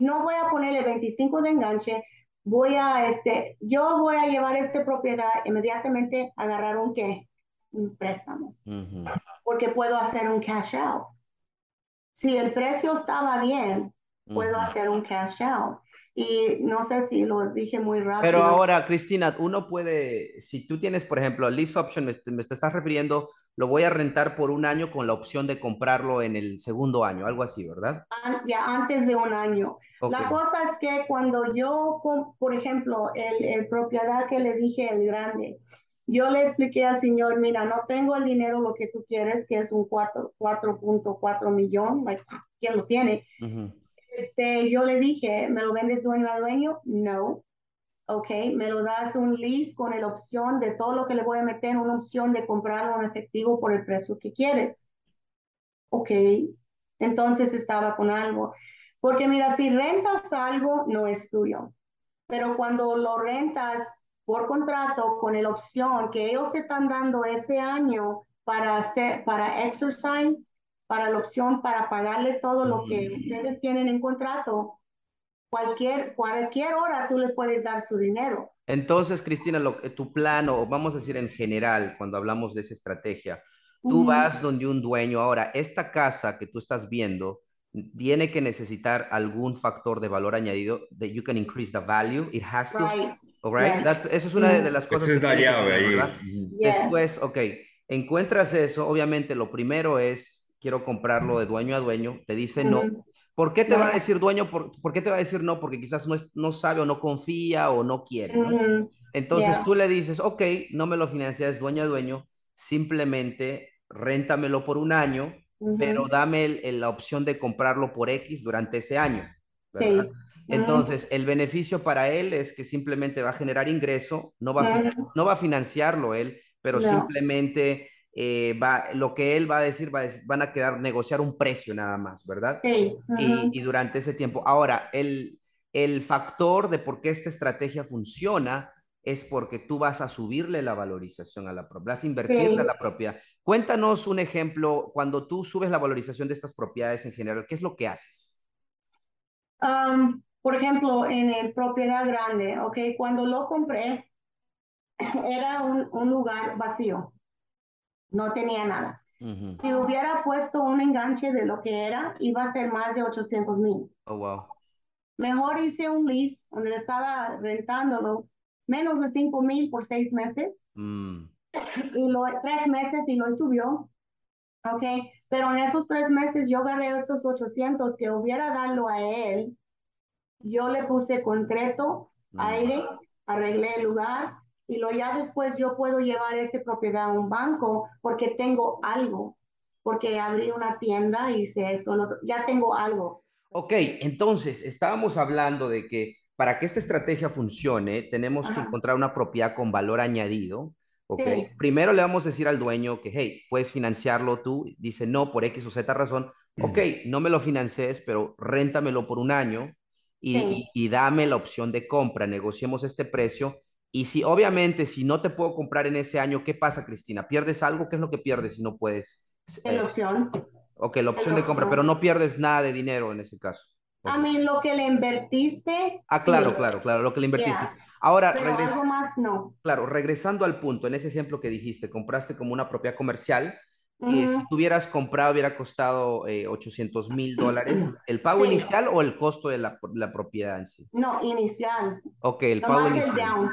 C: no voy a ponerle 25 de enganche, voy a, este, yo voy a llevar esta propiedad inmediatamente, agarrar un qué, un préstamo, uh -huh. porque puedo hacer un cash out. Si el precio estaba bien, puedo uh -huh. hacer un cash out. Y no sé si lo dije muy rápido.
A: Pero ahora, Cristina, uno puede, si tú tienes, por ejemplo, lease option, me, me te estás refiriendo, lo voy a rentar por un año con la opción de comprarlo en el segundo año, algo así, ¿verdad?
C: Ya antes de un año. Okay. La cosa es que cuando yo, por ejemplo, el, el propiedad que le dije, el grande, yo le expliqué al señor, mira, no tengo el dinero lo que tú quieres, que es un 4.4 millón, like, ¿quién lo tiene? Uh -huh. Este, yo le dije, ¿me lo vendes dueño a dueño? No. Ok, me lo das un lease con la opción de todo lo que le voy a meter, una opción de comprarlo en efectivo por el precio que quieres. Ok, entonces estaba con algo. Porque mira, si rentas algo, no es tuyo. Pero cuando lo rentas por contrato con la opción que ellos te están dando ese año para hacer, para exercise, para la opción para pagarle todo lo que ustedes tienen en contrato, cualquier, cualquier hora tú les puedes dar su dinero.
A: Entonces, Cristina, lo, tu plan, o vamos a decir en general, cuando hablamos de esa estrategia, tú uh -huh. vas donde un dueño, ahora, esta casa que tú estás viendo, tiene que necesitar algún factor de valor añadido, that you can increase the value, it has to,
C: Right.
A: all right?
C: Yes.
A: That's, eso es una de las cosas
B: Esa
A: que
B: es la
A: que tener. ¿verdad?
C: Yes.
A: Después, ok, encuentras eso, obviamente lo primero es, quiero comprarlo de dueño a dueño, te dice no. ¿Por qué te va a decir dueño? ¿Por, por qué te va a decir no? Porque quizás no, es, no sabe o no confía o no quiere. Entonces
C: Yeah.
A: tú le dices, ok, no me lo financias dueño a dueño, simplemente réntamelo por un año, pero dame el- el- la opción de comprarlo por X durante ese año, ¿verdad?
C: Sí.
A: Entonces, el beneficio para él es que simplemente va a generar ingreso, no va a, no va a financiarlo él, pero
C: No.
A: simplemente eh, va, lo que él va a decir, va a van a quedar, negociar un precio nada más, ¿verdad?
C: Sí.
A: y, durante ese tiempo. Ahora, el, el factor de por qué esta estrategia funciona es porque tú vas a subirle la valorización a la propiedad, vas a invertirle
C: Sí.
A: a la propiedad. Cuéntanos un ejemplo, cuando tú subes la valorización de estas propiedades en general, ¿qué es lo que haces?
C: Um, por ejemplo, en el propiedad grande, ok, cuando lo compré, era un, un lugar vacío, no tenía nada.
A: Ujú.
C: Si hubiera puesto un enganche de lo que era, iba a ser más de 800 mil.
A: Oh, wow.
C: Mejor hice un lease donde estaba rentándolo menos de 5 mil por seis meses
A: Mm,
C: y lo tres meses y lo subió. Ok, pero en esos tres meses yo agarré esos 800 que hubiera dado a él. Yo le puse concreto,
A: mm.
C: aire, arreglé el lugar y lo ya después yo puedo llevar esa propiedad a un banco porque tengo algo, porque abrí una tienda y hice esto, lo otro, ya tengo algo.
A: Ok, entonces estábamos hablando de que para que esta estrategia funcione, tenemos que encontrar una propiedad con valor añadido, ¿ok? Primero le vamos a decir al dueño que, hey, puedes financiarlo tú. Dice, no, por X o Z razón. Ok, no me lo financies, pero réntamelo por un año y, y, dame la opción de compra. Negociemos este precio. Y si, obviamente, si no te puedo comprar en ese año, ¿qué pasa, Cristina? ¿Pierdes algo? ¿Qué es lo que pierdes si no puedes?
C: la eh, opción.
A: Ok, la opción de compra, pero no pierdes nada de dinero en ese caso.
C: A mí, lo que le invertiste.
A: Ah, claro, claro, claro, lo que le invertiste. Ahora,
C: Pero algo más no.
A: Claro, regresando al punto, en ese ejemplo que dijiste, compraste como una propiedad comercial y si tuvieras comprado hubiera costado 800 eh, mil dólares. ¿El pago inicial o el costo de la, la, propiedad en sí?
C: No, inicial.
A: Ok, el pago inicial.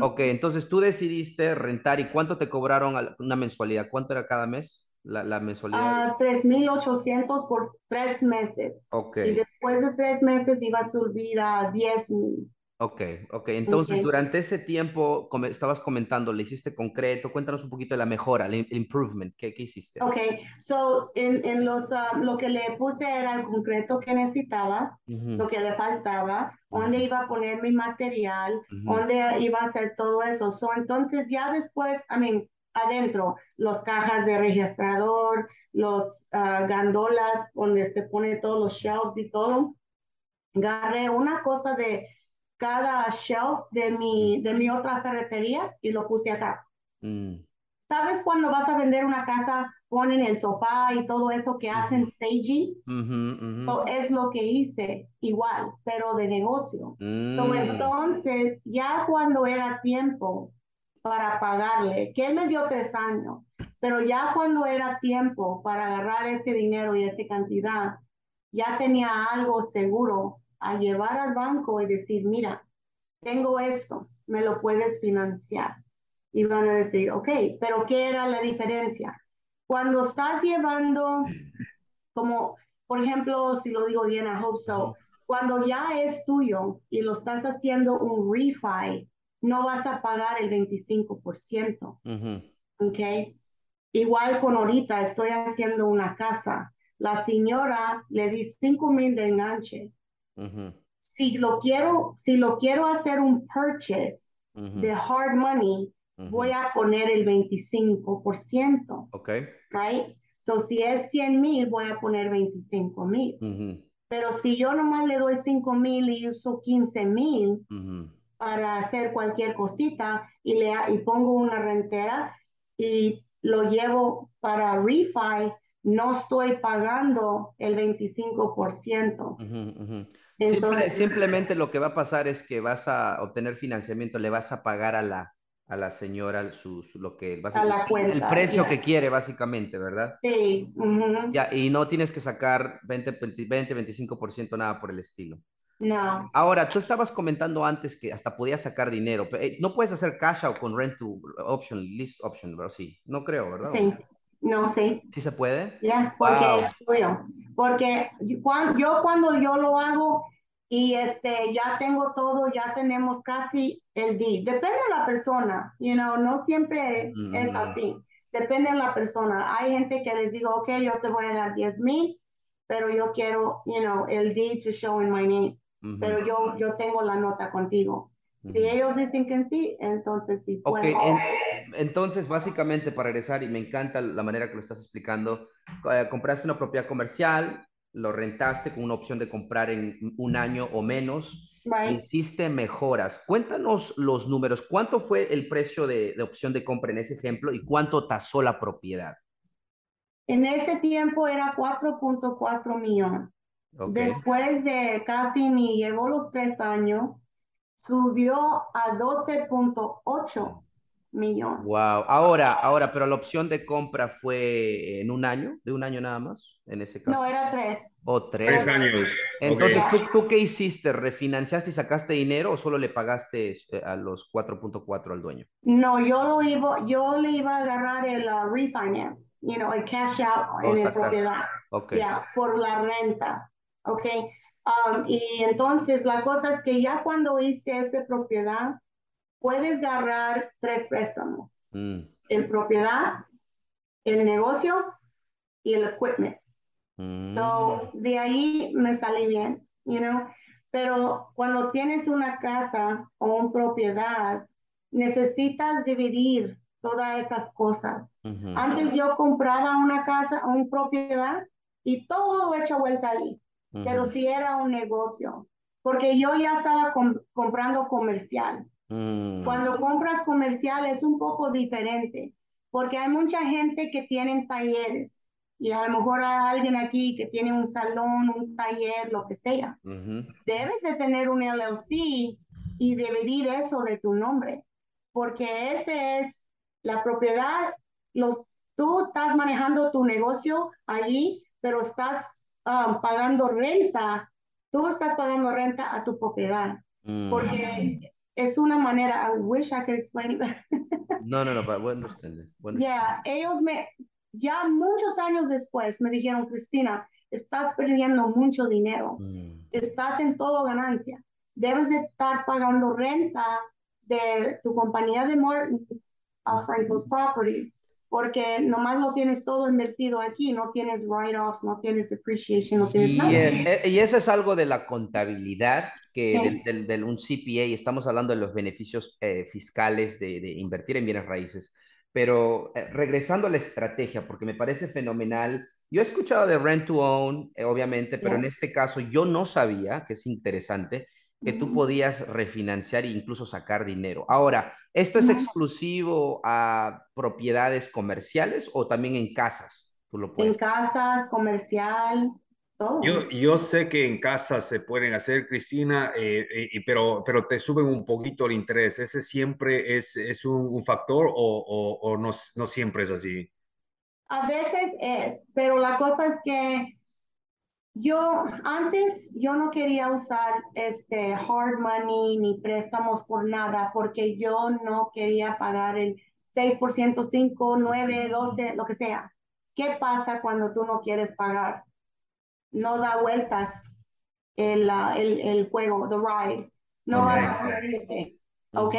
A: Ok, entonces tú decidiste rentar y ¿cuánto te cobraron una mensualidad? ¿Cuánto era cada mes la, la mensualidad?
C: Uh, 3.800 por tres meses.
A: Ok.
C: Y después de tres meses iba a subir a 10.000.
A: Ok, ok. Entonces, durante ese tiempo, como estabas comentando, le hiciste concreto. Cuéntanos un poquito de la mejora, el improvement. ¿Qué, qué hiciste?
C: Ok, so, en, en los, ah, lo que le puse era el concreto que necesitaba, lo que le faltaba, dónde iba a poner mi material, dónde iba a hacer todo eso. So, entonces, ya después, I mean, adentro, los cajas de registrador, los uh, gandolas donde se pone todos los shelves y todo. Agarré una cosa de cada shelf de mi, de mi otra ferretería y lo puse acá. Mm. ¿Sabes cuando vas a vender una casa, ponen el sofá y todo eso que hacen staging? es lo que hice igual, pero de negocio. Mm. entonces, ya cuando era tiempo para pagarle, que él me dio tres años, pero ya cuando era tiempo para agarrar ese dinero y esa cantidad, ya tenía algo seguro a llevar al banco y decir, mira, tengo esto, me lo puedes financiar. Y van a decir, ok, pero ¿qué era la diferencia? Cuando estás llevando, como por ejemplo, si lo digo bien a Hope So, cuando ya es tuyo y lo estás haciendo un refi, no vas a pagar el 25%. ¿Ok? Igual con ahorita estoy haciendo una casa. La señora le di 5 mil de enganche. Si lo quiero, si lo quiero hacer un purchase de hard money, voy a poner el 25%.
A: Ok.
C: Right? So si es 100 mil, voy a poner 25 mil. Pero si yo nomás le doy 5 mil y uso 15 mil, para hacer cualquier cosita y, le, y pongo una rentera y lo llevo para refi, no estoy pagando el 25%.
A: simplemente lo que va a pasar es que vas a obtener financiamiento, le vas a pagar a la, a la señora su, lo que
C: a la cuenta,
A: el precio que quiere básicamente, ¿verdad?
C: Sí.
A: Ya, y no tienes que sacar 20, 20 25% nada por el estilo.
C: No.
A: Ahora, tú estabas comentando antes que hasta podías sacar dinero. Eh, no puedes hacer cash out con rent to option, list option, ¿verdad? Sí, no creo, ¿verdad?
C: Sí, no, sí.
A: ¿Sí se puede?
C: Ya, porque Porque cuando, yo cuando yo lo hago y este, ya tengo todo, ya tenemos casi el D. Depende de la persona, you know, no siempre es mm. así. Depende de la persona. Hay gente que les digo, ok, yo te voy a dar 10 mil, pero yo quiero, you know, el D to show in my name pero yo, yo tengo la nota contigo. Si ellos dicen que sí, entonces sí.
A: Ok, entonces básicamente para regresar, y me encanta la manera que lo estás explicando, eh, compraste una propiedad comercial, lo rentaste con una opción de comprar en un año o menos, hiciste mejoras. Cuéntanos los números, ¿cuánto fue el precio de, de opción de compra en ese ejemplo y cuánto tasó la propiedad?
C: En ese tiempo era 4.4 millones. Después de casi ni llegó los tres años, subió a 12.8 millones.
A: Wow. Ahora, ahora, pero la opción de compra fue en un año, de un año nada más, en ese caso.
C: No, era tres.
A: O tres.
B: Tres años.
A: Entonces, ¿tú, ¿tú, qué hiciste? ¿Refinanciaste y sacaste dinero o solo le pagaste eh, a los 4.4 al dueño?
C: No, yo lo iba, yo le iba a agarrar el uh, refinance, you know, el cash out en la propiedad.
A: Okay.
C: Ya, por la renta. ¿ok? Um, y entonces la cosa es que ya cuando hice esa propiedad, puedes agarrar tres préstamos. Mm. El propiedad, el negocio y el equipment. Mm. So, de ahí me sale bien, you know. Pero cuando tienes una casa o una propiedad, necesitas dividir todas esas cosas. Antes yo compraba una casa, una propiedad y todo hecho vuelta ahí, pero si era un negocio, porque yo ya estaba comprando comercial.
A: Mm.
C: Cuando compras comercial es un poco diferente, porque hay mucha gente que tienen talleres y a lo mejor hay alguien aquí que tiene un salón, un taller, lo que sea. Debes de tener un LLC y dividir eso de tu nombre, porque ese es la propiedad, los, tú estás manejando tu negocio allí, pero estás um, pagando renta, tú estás pagando renta a tu propiedad,
A: Mm.
C: porque es una manera, I wish I could explain it better.
A: No, no, no, but we understand.
C: Yeah, ellos me, ya muchos años después me dijeron, Cristina, estás perdiendo mucho dinero,
A: Mm.
C: estás en todo ganancia, debes de estar pagando renta de tu compañía de Martins a Franco's Properties, porque nomás lo tienes todo invertido aquí, no tienes write-offs, no tienes depreciation, no tienes nada.
A: Yes, eh, y eso es algo de la contabilidad, que
C: Sí.
A: del, del, del un CPA, estamos hablando de los beneficios eh, fiscales de, de invertir en bienes raíces, pero eh, regresando a la estrategia, porque me parece fenomenal. Yo he escuchado de rent to own, eh, obviamente, pero
C: Ya.
A: en este caso yo no sabía, que es interesante, que tú podías refinanciar e incluso sacar dinero. Ahora, ¿esto es exclusivo a propiedades comerciales o también en casas? Tú lo
C: En
A: puedes.
C: casas, comercial, todo.
B: Yo, yo sé que en casa se pueden hacer, Cristina, eh, eh, pero, pero te suben un poquito el interés. ¿Ese siempre es, es un, un factor o, o, o no, no siempre es así?
C: A veces es, pero la cosa es que yo antes yo no quería usar este hard money ni préstamos por nada porque yo no quería pagar el 6%, 5, 9, 12, lo que sea. ¿Qué pasa cuando tú no quieres pagar? No da vueltas el, ah, el, el juego, the ride. No vas a subirte, ¿ok?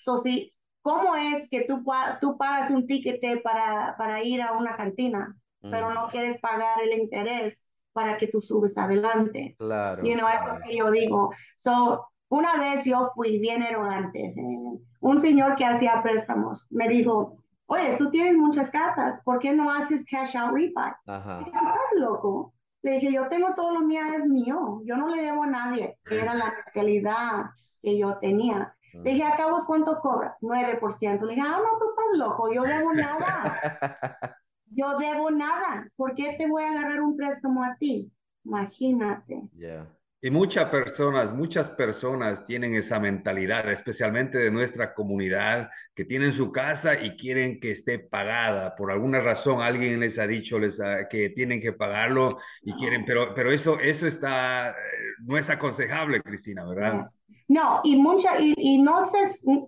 C: So, si, ¿cómo es que tú, tú pagas un tiquete para, para ir a una cantina? pero
A: Mm,
C: no quieres pagar el interés para que tú subes adelante.
A: Claro.
C: You know, es lo que yo digo. So, una vez yo fui bien arrogante. eh, un señor que hacía préstamos me dijo, oye, tú tienes muchas casas, ¿por qué no haces cash out refi?
A: Ajá.
C: Dije, ¿Tú estás loco? Le dije, yo tengo todo lo mío, es mío. Yo no le debo a nadie. Era la mentalidad que yo tenía. Le dije, ¿a cabo cuánto cobras? 9%. Le dije, ah, no, tú estás loco, yo debo nada. Yo debo nada. ¿Por qué te voy a agarrar un préstamo a ti? Imagínate.
A: Ya.
B: Y muchas personas, muchas personas tienen esa mentalidad, especialmente de nuestra comunidad, que tienen su casa y quieren que esté pagada. Por alguna razón alguien les ha dicho les ha- que tienen que pagarlo y quieren, pero, pero eso, eso está, eh, no es aconsejable, Cristina, ¿verdad?
C: No, y mucha, y, y no se,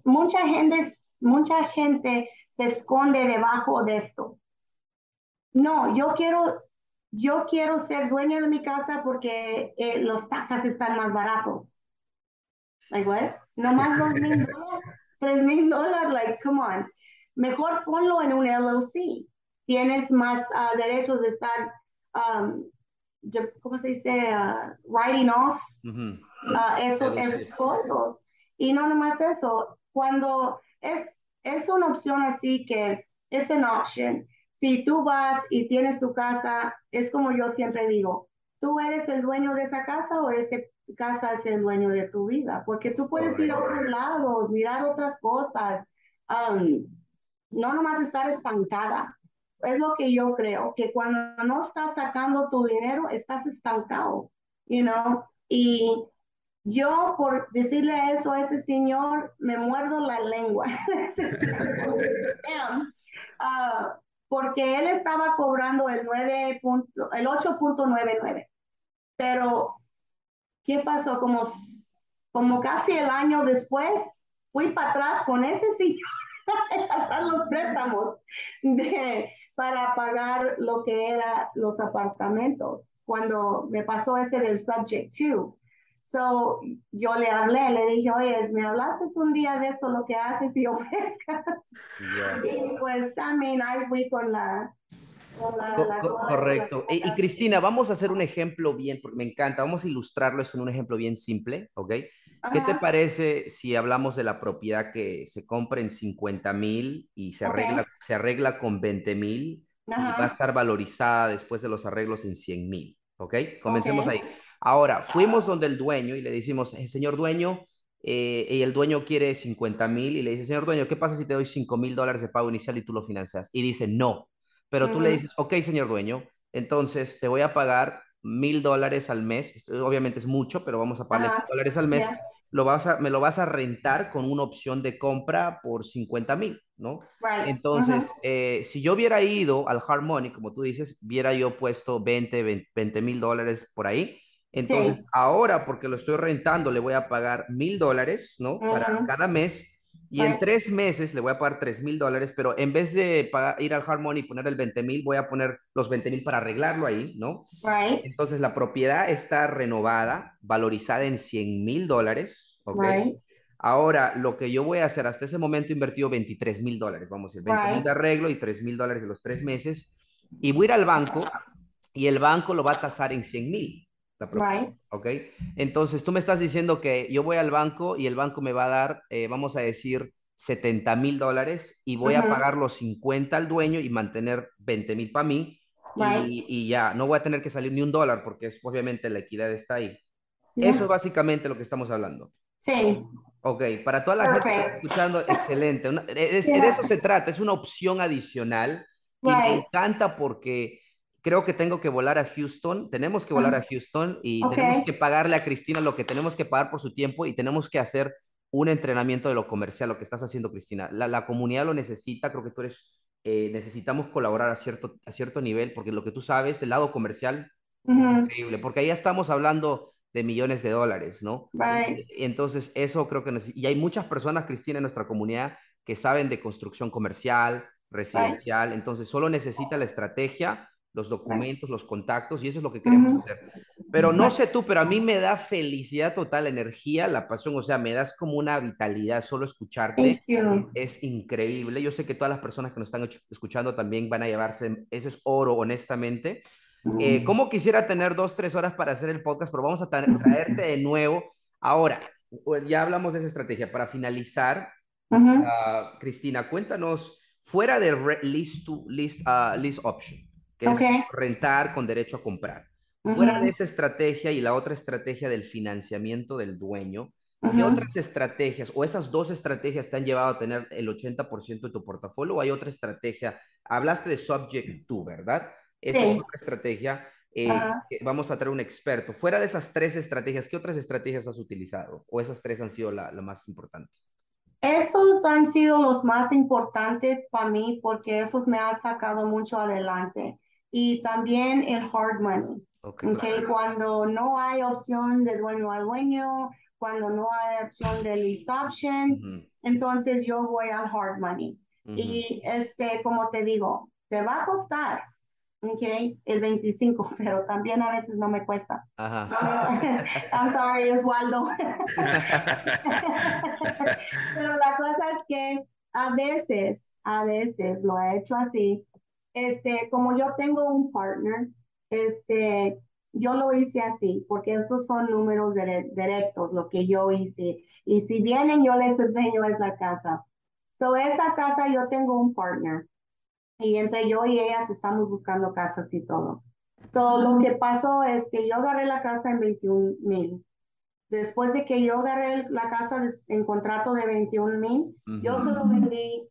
C: mucha gente, mucha gente se esconde debajo de esto. No, yo quiero, yo quiero ser dueña de mi casa porque eh, los taxas están más baratos. Like what? No más dos mil dólares, tres mil dólares, like come on. Mejor ponlo en un LLC. Tienes más ah, derechos de estar, um, ¿cómo se dice? Ah, writing off
A: Ujú.
C: ah, esos, esos costos. Y no nomás eso, cuando es, es una opción así que es an option. Si tú vas y tienes tu casa, es como yo siempre digo, ¿tú eres el dueño de esa casa o esa casa es el dueño de tu vida? Porque tú puedes ir a otros lados, mirar otras cosas, um, no nomás estar estancada. Es lo que yo creo, que cuando no estás sacando tu dinero, estás estancado, you know, y yo por decirle eso a ese señor, me muerdo la lengua. Damn. Porque él estaba cobrando el 9 punto- el 8.99. Pero, ¿qué pasó? Como, como casi el año después, fui para atrás con ese señor a los préstamos de, para pagar lo que era los apartamentos. Cuando me pasó ese del Subject 2. So, yo le hablé, le dije, oye, me hablaste un día de esto, lo que haces y ofrezcas.
A: Ya.
C: Y pues también ahí fui con la,
A: correcto. Y, Cristina, vamos a hacer un ejemplo bien, porque me encanta, vamos a ilustrarlo esto en un ejemplo bien simple, ¿ok? ¿Qué te parece si hablamos de la propiedad que se compra en 50 mil y se arregla, se arregla con 20 mil y va a estar valorizada después de los arreglos en 100 mil? ¿Ok? Comencemos ahí. Ahora, fuimos donde el dueño y le decimos, eh, señor dueño, eh, y el dueño quiere 50 mil y le dice, señor dueño, ¿qué pasa si te doy 5 mil dólares de pago inicial y tú lo financias? Y dice, no. Pero tú le dices, ok, señor dueño, entonces te voy a pagar mil dólares al mes. Obviamente es mucho, pero vamos a pagar mil dólares al mes. Lo vas a, me lo vas a rentar con una opción de compra por 50 mil, ¿no? Entonces, eh, si yo hubiera ido al hard money, como tú dices, hubiera yo puesto 20, 20 mil dólares por ahí. Entonces, ahora, porque lo estoy rentando, le voy a pagar mil dólares, ¿no? Para cada mes y en tres meses le voy a pagar tres mil dólares, pero en vez de ir al Harmony y poner el 20 mil, voy a poner los 20 mil para arreglarlo ahí, ¿no?
C: Right.
A: Entonces la propiedad está renovada, valorizada en 100 mil dólares, ¿ok? Ahora, lo que yo voy a hacer, hasta ese momento he invertido 23 mil dólares, vamos a decir, 20 mil de arreglo y 3 mil dólares de los tres meses, y voy a ir al banco y el banco lo va a tasar en 100 mil. ¿Ok? Entonces tú me estás diciendo que yo voy al banco y el banco me va a dar, eh, vamos a decir, 70 mil dólares y voy a pagar los 50 al dueño y mantener 20 mil para mí. Y, ya, no voy a tener que salir ni un dólar porque es, obviamente la equidad está ahí. Eso es básicamente lo que estamos hablando.
C: Sí.
A: Ok, para toda la gente que está escuchando, excelente. de eso se trata, es una opción adicional. Y me encanta porque creo que tengo que volar a Houston, tenemos que volar a Houston y tenemos que pagarle a Cristina lo que tenemos que pagar por su tiempo y tenemos que hacer un entrenamiento de lo comercial, lo que estás haciendo, Cristina. La, comunidad lo necesita, creo que tú eres, eh, necesitamos colaborar a cierto, a cierto nivel, porque lo que tú sabes del lado comercial es increíble, porque ahí estamos hablando de millones de dólares, ¿no? Entonces, eso creo que... Y hay muchas personas, Cristina, en nuestra comunidad que saben de construcción comercial, residencial, entonces solo necesita la estrategia los documentos, los contactos, y eso es lo que queremos hacer. Pero no sé tú, pero a mí me da felicidad total, energía, la pasión, o sea, me das como una vitalidad solo escucharte. Es increíble. Yo sé que todas las personas que nos están escuchando también van a llevarse, ese es oro, honestamente. Eh, ¿Cómo quisiera tener dos, tres horas para hacer el podcast? Pero vamos a traerte de nuevo. Ahora, ya hablamos de esa estrategia. Para finalizar, ah, Cristina, cuéntanos, fuera de list, to, list, uh, list option, es rentar con derecho a comprar. Fuera de esa estrategia y la otra estrategia del financiamiento del dueño, ¿qué otras estrategias o esas dos estrategias te han llevado a tener el 80% de tu portafolio o hay otra estrategia? Hablaste de Subject to, ¿verdad? Esa es otra estrategia. Eh, vamos a traer un experto. Fuera de esas tres estrategias, ¿qué otras estrategias has utilizado? ¿O esas tres han sido la, la más importante?
C: Esos han sido los más importantes para mí porque esos me han sacado mucho adelante y también el hard money. Okay, Cuando no hay opción de dueño a dueño, cuando no hay opción de lease option, entonces yo voy al hard money. Y este, como te digo, te va a costar, okay, el 25, pero también a veces no me cuesta. Ajá. I'm sorry, Oswaldo. pero la cosa es que a veces, a veces lo he hecho así este, como yo tengo un partner, este, yo lo hice así, porque estos son números directos, lo que yo hice. Y si vienen, yo les enseño esa casa. So, esa casa yo tengo un partner. Y entre yo y ellas estamos buscando casas y todo. Todo lo que pasó es que yo agarré la casa en 21 mil. Después de que yo agarré la casa en contrato de 21 mil, yo se lo vendí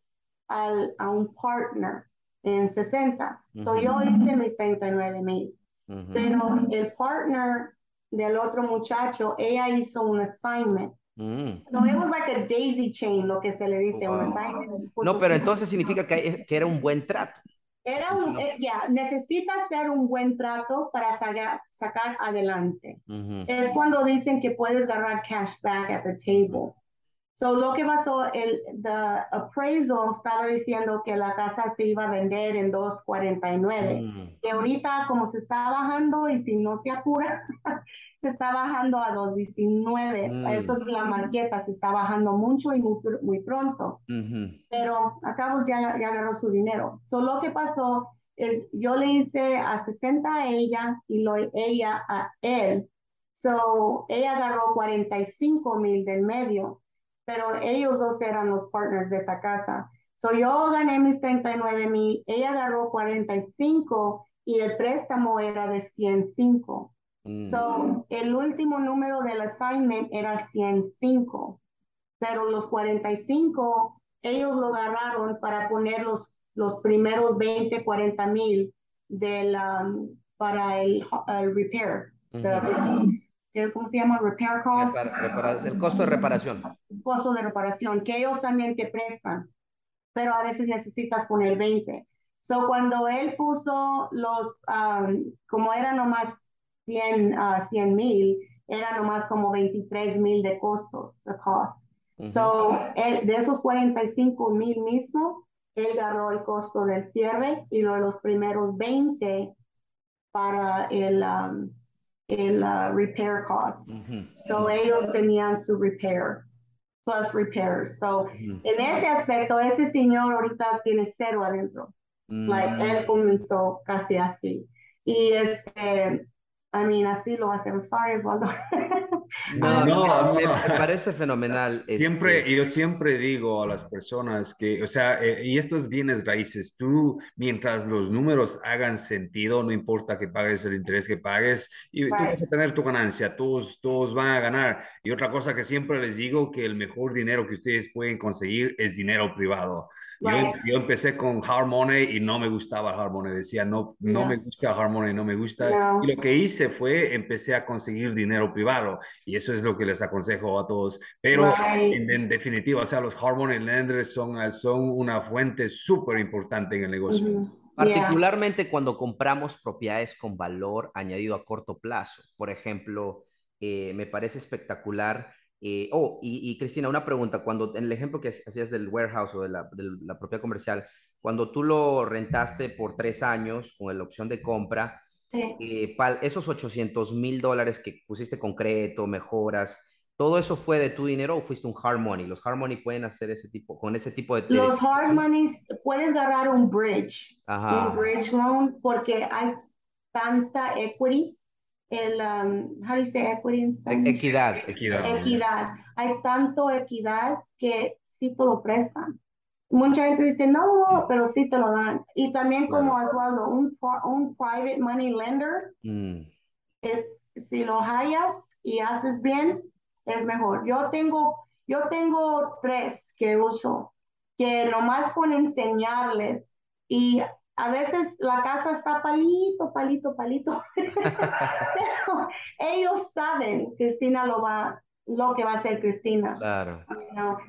C: al, a un partner en 60. So yo hice mis 39 mil. Pero el partner del otro muchacho, ella hizo un assignment. Mm. So it was like a daisy chain, lo que se le dice, un assignment.
A: No, pero entonces significa que, que era un buen trato.
C: Era un, eh, ya, necesita ser un buen trato para sacar, sacar adelante. Es cuando dicen que puedes ganar cash back at the table. So, lo que pasó, el the appraisal estaba diciendo que la casa se iba a vender en 2.49, mm. que ahorita como se está bajando y si no se apura, se está bajando a 2.19. Mm. Eso es la marqueta, se está bajando mucho y muy, muy pronto. Pero acá ya, ya agarró su dinero. So, lo que pasó es, yo le hice a 60 a ella y lo, ella a él. So, ella agarró 45 mil del medio, pero ellos dos eran los partners de esa casa. So, yo gané mis 39 mil, ella agarró 45 y el préstamo era de 105. Mm. So, el último número del assignment era 105, pero los 45 ellos lo agarraron para poner los, los primeros 20, 40 mil para el, repair. ¿Cómo se llama? Repair cost.
A: el costo de reparación.
C: costo de reparación, que ellos también te prestan, pero a veces necesitas poner 20. So, cuando él puso los, como era nomás 100 uh, mil, era nomás como 23 mil de costos, de cost. So, de esos 45 mil mismo, él agarró el costo del cierre y los primeros 20 para el, um, el uh, repair cost. So, ellos tenían su repair plus repairs. So, en ese aspecto, ese señor ahorita tiene cero adentro. Like, él mm. comenzó casi así. Y este, I mean, así lo hacemos. Sorry, Osvaldo.
A: No, no, me, parece fenomenal.
B: Siempre, este yo siempre digo a las personas que, o sea, eh, y estos bienes raíces, tú, mientras los números hagan sentido, no importa que pagues el interés que pagues, y tú vas a tener tu ganancia, todos, todos van a ganar. Y otra cosa que siempre les digo, que el mejor dinero que ustedes pueden conseguir es dinero privado. Yo, empecé con Harmony y no me gustaba Harmony. Decía, no, no me gusta Harmony, no me gusta. Y lo que hice fue, empecé a conseguir dinero privado. Y eso es lo que les aconsejo a todos. Pero en, definitiva, o sea, los Harmony Lenders son, son una fuente súper importante en el negocio.
A: Particularmente cuando compramos propiedades con valor añadido a corto plazo. Por ejemplo, eh, me parece espectacular eh, oh, y, Cristina, una pregunta. Cuando en el ejemplo que hacías del warehouse o de la, de la propiedad comercial, cuando tú lo rentaste por tres años con la opción de compra, eh, esos 800 mil dólares que pusiste concreto, mejoras, ¿todo eso fue de tu dinero o fuiste un hard money? Los hard money pueden hacer ese tipo, con ese tipo de...
C: Los hard money puedes agarrar un bridge, un bridge loan, porque hay tanta equity el, um, how do you say equity in
A: Spanish? Equidad,
C: equidad. Equidad. Hay tanto equidad que sí te lo prestan. Mucha gente dice, no, pero sí te lo dan. Y también como Oswaldo, un, un private money lender, mm. eh, si lo hallas y haces bien, es mejor. Yo tengo, yo tengo tres que uso, que nomás con enseñarles y a veces la casa está palito, palito, palito, pero ellos saben Cristina lo va, lo que va a hacer Cristina.
A: Claro.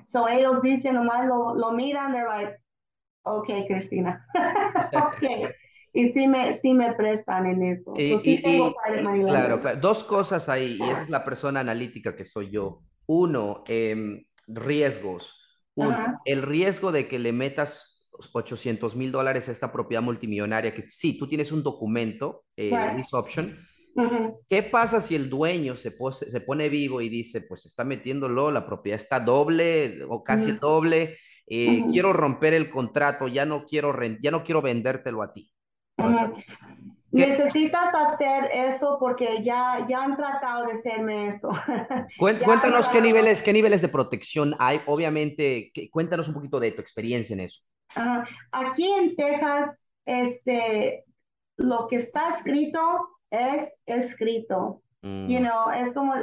C: So ellos dicen nomás lo, lo miran, they're like, ok, Cristina, ok. Y sí me, sí me prestan en eso. sí tengo
A: claro, claro, dos cosas ahí, y esa es la persona analítica que soy yo. Uno, em, riesgos. el riesgo de que le metas 800 mil dólares esta propiedad multimillonaria, que sí, tú tienes un documento, eh, option. ¿Qué pasa si el dueño se, se pone vivo y dice, pues está metiéndolo, la propiedad está doble o casi el doble, eh, quiero romper el contrato, ya no quiero, ya no quiero vendértelo a ti?
C: Necesitas hacer eso porque ya, ya han tratado de hacerme eso.
A: Cuéntanos qué niveles, qué niveles de protección hay. Obviamente, cuéntanos un poquito de tu experiencia en eso.
C: Aquí en Texas, este, lo que está escrito es escrito. Mm. You know, es como,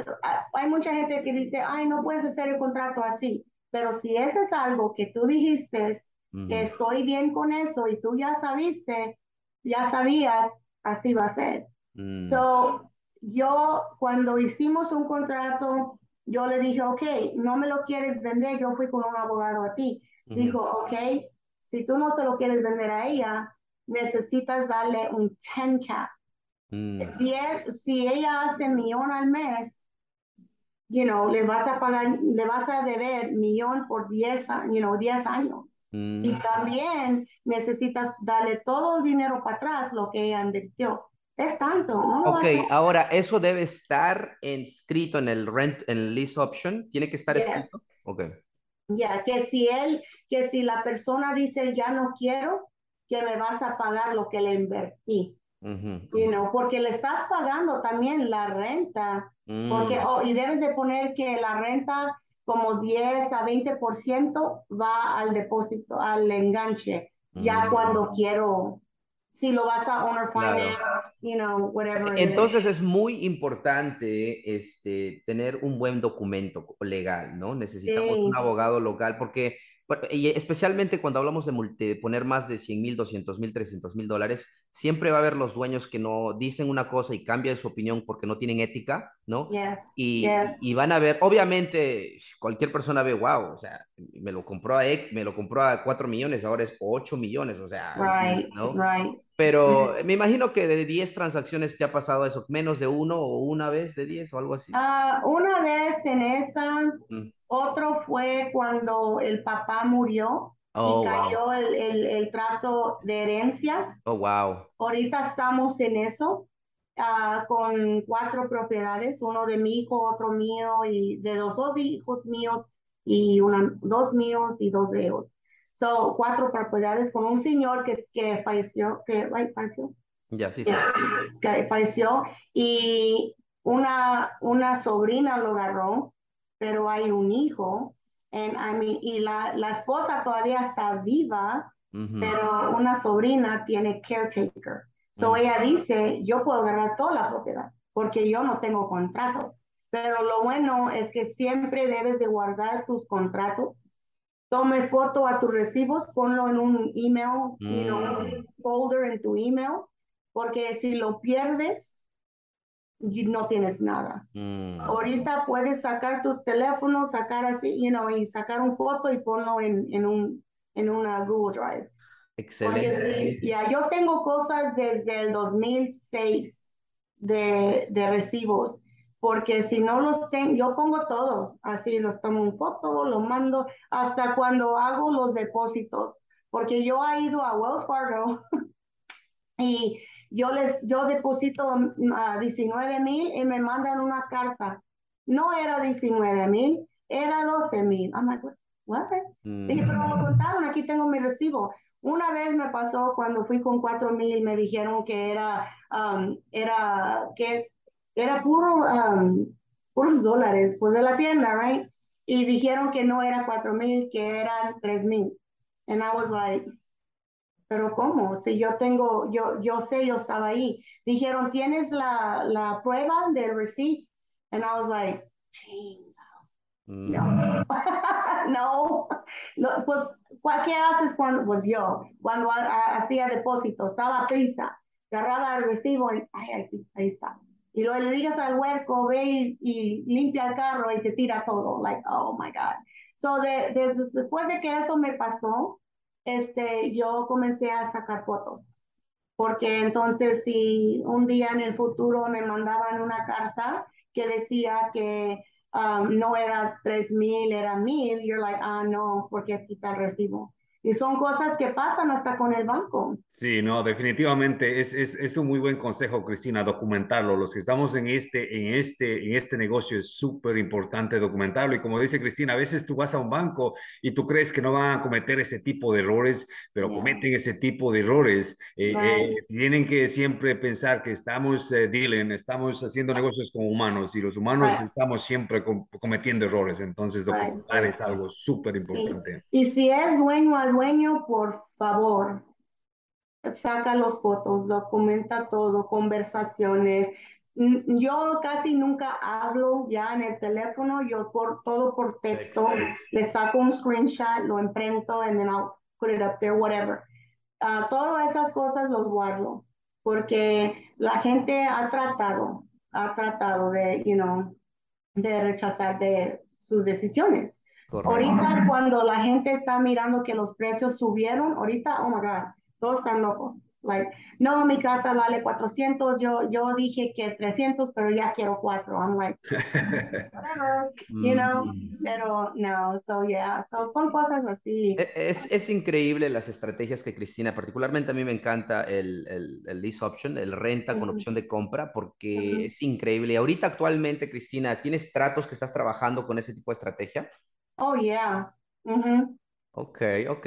C: hay mucha gente que dice, ay, no puedes hacer el contrato así, pero si eso es algo que tú dijiste, que estoy bien con eso y tú ya sabiste, ya sabías, así va a ser. Mm. So, yo cuando hicimos un contrato, yo le dije, ok, no me lo quieres vender, yo fui con un abogado a ti. Dijo, ok, si tú no se lo quieres vender a ella, necesitas darle un 10 cap. Mm. Si ella hace millón al mes, you know, le vas a pagar, le vas a deber millón por 10, you know, 10 años. Mm. Y también necesitas darle todo el dinero para atrás, lo que ella invirtió. Es tanto, ¿no?
A: Ok, ahora, ¿eso debe estar inscrito en el rent, en el lease option? ¿Tiene que estar escrito? Ok.
C: Ya, que si él, que si la persona dice ya no quiero, que me vas a pagar lo que le invertí. you know, porque le estás pagando también la renta, porque, mm. oh, y debes de poner que la renta como 10 a 20% va al depósito, al enganche, ya mm. cuando quiero si lo vas a owner finance, you know, whatever.
A: Entonces es muy importante este, tener un buen documento legal, ¿no? Necesitamos un abogado local porque y especialmente cuando hablamos de, poner más de 100 mil, 200 mil, 300 mil dólares, siempre va a haber los dueños que no dicen una cosa y cambian su opinión porque no tienen ética, ¿no? y, y, van a ver, obviamente, cualquier persona ve, wow, o sea, me lo compró a, me lo compró a 4 millones, ahora es 8 millones, o sea, ¿no? Pero me imagino que de 10 transacciones te ha pasado eso, menos de uno o una vez de 10 o algo así.
C: Ah, una vez en esa, mm. Otro fue cuando el papá murió y oh, cayó el, el, el, trato de herencia.
A: Oh, wow.
C: Ahorita estamos en eso. Uh, con cuatro propiedades, uno de mi hijo, otro mío y de los dos hijos míos y una, dos míos y dos de ellos. So, cuatro propiedades con un señor que, que falleció, que falleció.
A: Ya, sí.
C: Que, falleció y una, una sobrina lo agarró, pero hay un hijo. And, I mean, y la, la esposa todavía está viva, pero una sobrina tiene caretaker. So ella dice, yo puedo agarrar toda la propiedad porque yo no tengo contrato. Pero lo bueno es que siempre debes de guardar tus contratos tome foto a tus recibos, ponlo en un email, un mm. folder en tu email, porque si lo pierdes, no tienes nada. Mm. Ahorita puedes sacar tu teléfono, sacar así, you know, y sacar un foto y ponlo en, en, un, en una Google Drive.
A: Excelente.
C: ya, yo tengo cosas desde el 2006 de, de recibos porque si no los tengo, yo pongo todo, así los tomo en foto, lo mando, hasta cuando hago los depósitos, porque yo he ido a Wells Fargo y yo les, yo deposito mm, a 19 mil y me mandan una carta. No era 19 mil, era 12 mil. I'm like, what? Dije, pero me contaron, aquí tengo mi recibo. Una vez me pasó cuando fui con 4 mil, me dijeron que era, um, era, que era puro, um, puros dólares, pues de la tienda, right? Y dijeron que no era cuatro mil, que eran tres mil. And I was like, pero ¿cómo? Si yo tengo, yo, yo sé, yo estaba ahí. Dijeron, ¿tienes la, la prueba del receipt? And I was like, mm. No. no. no. Pues, ¿qué haces cuando, pues yo, cuando hacía depósito, estaba prisa, agarraba el recibo y, ay, ahí, ahí está y luego le digas al huerco, ve y, limpia el carro y te tira todo, like, oh my God. So, de, después de que eso me pasó, este, yo comencé a sacar fotos, porque entonces si un día en el futuro me mandaban una carta que decía que um, no era tres mil, era mil, you're like, ah, no, porque está el recibo. Y son cosas que pasan hasta con el banco.
B: Sí, no, definitivamente es, es, es, un muy buen consejo, Cristina, documentarlo. Los que estamos en este, en este, en este negocio es súper importante documentarlo. Y como dice Cristina, a veces tú vas a un banco y tú crees que no van a cometer ese tipo de errores, pero cometen ese tipo de errores. Eh, eh, tienen que siempre pensar que estamos eh, dealing, estamos haciendo negocios con humanos y los humanos estamos siempre cometiendo errores. Entonces, documentar es algo súper importante.
C: Y si es dueño dueño, por favor, saca los fotos, documenta todo, conversaciones. Yo casi nunca hablo ya en el teléfono, yo por todo por texto, le saco un screenshot, lo imprento and then I'll put it up there, whatever. Uh, todas esas cosas los guardo porque la gente ha tratado, ha tratado de, you know, de rechazar de sus decisiones. Ahorita cuando la gente está mirando que los precios subieron, ahorita, oh my God, todos están locos. Like, no, mi casa vale 400, yo, yo dije que 300, pero ya quiero 4. I'm like, whatever, you know, mm. pero no, so yeah, so son cosas así.
A: E, es, es increíble las estrategias que Cristina, particularmente a mí me encanta el, el, el lease option, el renta con opción de compra, porque es increíble. Ahorita actualmente, Cristina, ¿tienes tratos que estás trabajando con ese tipo de estrategia?
C: Oh, yeah.
A: Ok, ok.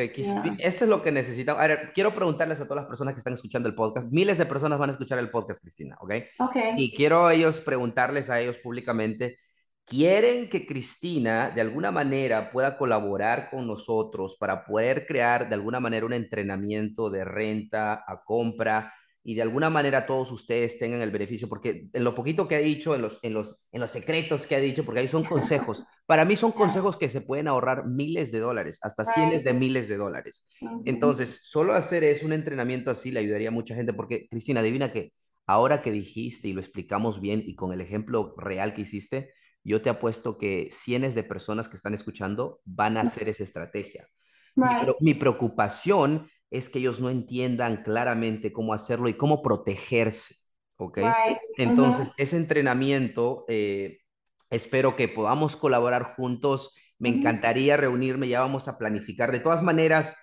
A: Esto es lo que necesitamos. A ver, quiero preguntarles a todas las personas que están escuchando el podcast. Miles de personas van a escuchar el podcast, Cristina, ¿ok?
C: Ok.
A: Y quiero a ellos preguntarles a ellos públicamente, ¿quieren que Cristina de alguna manera pueda colaborar con nosotros para poder crear de alguna manera un entrenamiento de renta a compra? Y de alguna manera todos ustedes tengan el beneficio, porque en lo poquito que ha dicho, en los, en los, en los secretos que ha dicho, porque ahí son consejos, para mí son consejos que se pueden ahorrar miles de dólares, hasta cientos de miles de dólares. Entonces, solo hacer es un entrenamiento así le ayudaría a mucha gente, porque Cristina, adivina que ahora que dijiste y lo explicamos bien y con el ejemplo real que hiciste, yo te apuesto que cientos de personas que están escuchando van a hacer esa estrategia. mi preocupación es que ellos no entiendan claramente cómo hacerlo y cómo protegerse, ¿ok? Entonces, ese entrenamiento, eh, espero que podamos colaborar juntos. Me encantaría reunirme, ya vamos a planificar. De todas maneras,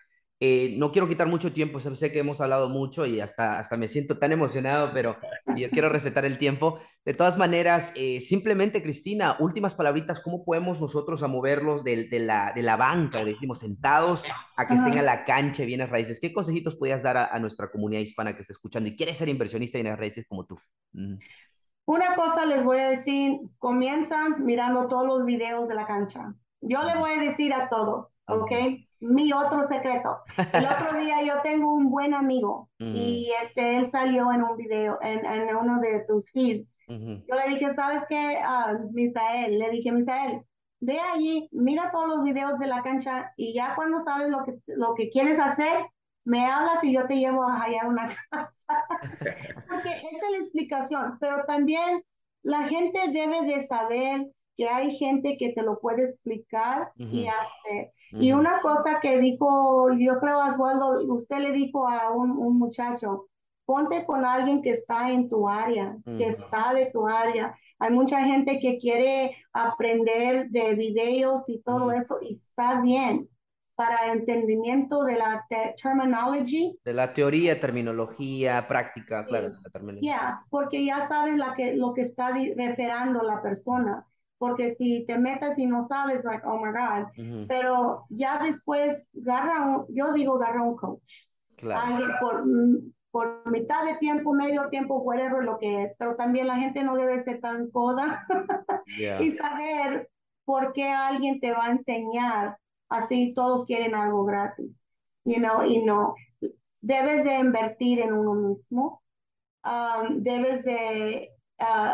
A: eh, no quiero quitar mucho tiempo, sé que hemos hablado mucho y hasta, hasta me siento tan emocionado, pero yo quiero respetar el tiempo. De todas maneras, eh, simplemente, Cristina, últimas palabritas, ¿cómo podemos nosotros a moverlos de, de, la, de la banca, decimos, sentados, a que estén a la cancha bienes raíces? ¿Qué consejitos podías dar a, nuestra comunidad hispana que está escuchando y quiere ser inversionista en bienes raíces como tú?
C: Una cosa les voy a decir, comienzan mirando todos los videos de la cancha. Yo le voy a decir a todos, ¿ok? Mi otro secreto. El otro día yo tengo un buen amigo y este, él salió en un video, en, en uno de tus feeds. Yo le dije, ¿sabes qué, uh, Misael? Le dije, Misael, ve allí, mira todos los videos de la cancha y ya cuando sabes lo que, lo que quieres hacer, me hablas y yo te llevo a hallar una casa. Porque esa es la explicación, pero también la gente debe de saber que hay gente que te lo puede explicar y hacer. Y una cosa que dijo, yo creo, Oswaldo, usted le dijo a un, un muchacho, ponte con alguien que está en tu área, que sabe tu área. Hay mucha gente que quiere aprender de videos y todo eso, y está bien para entendimiento de la terminología.
A: De la teoría, terminología, práctica, claro.
C: Ya, porque ya sabes la que, lo que está referando la persona porque si te metes y no sabes, like, oh my God, pero ya después, agarra un, yo digo, agarra un coach. Alguien por, por mitad de tiempo, medio tiempo, whatever lo que es, pero también la gente no debe ser tan coda y saber por qué alguien te va a enseñar, así todos quieren algo gratis, you know, y no, debes de invertir en uno mismo, um, debes de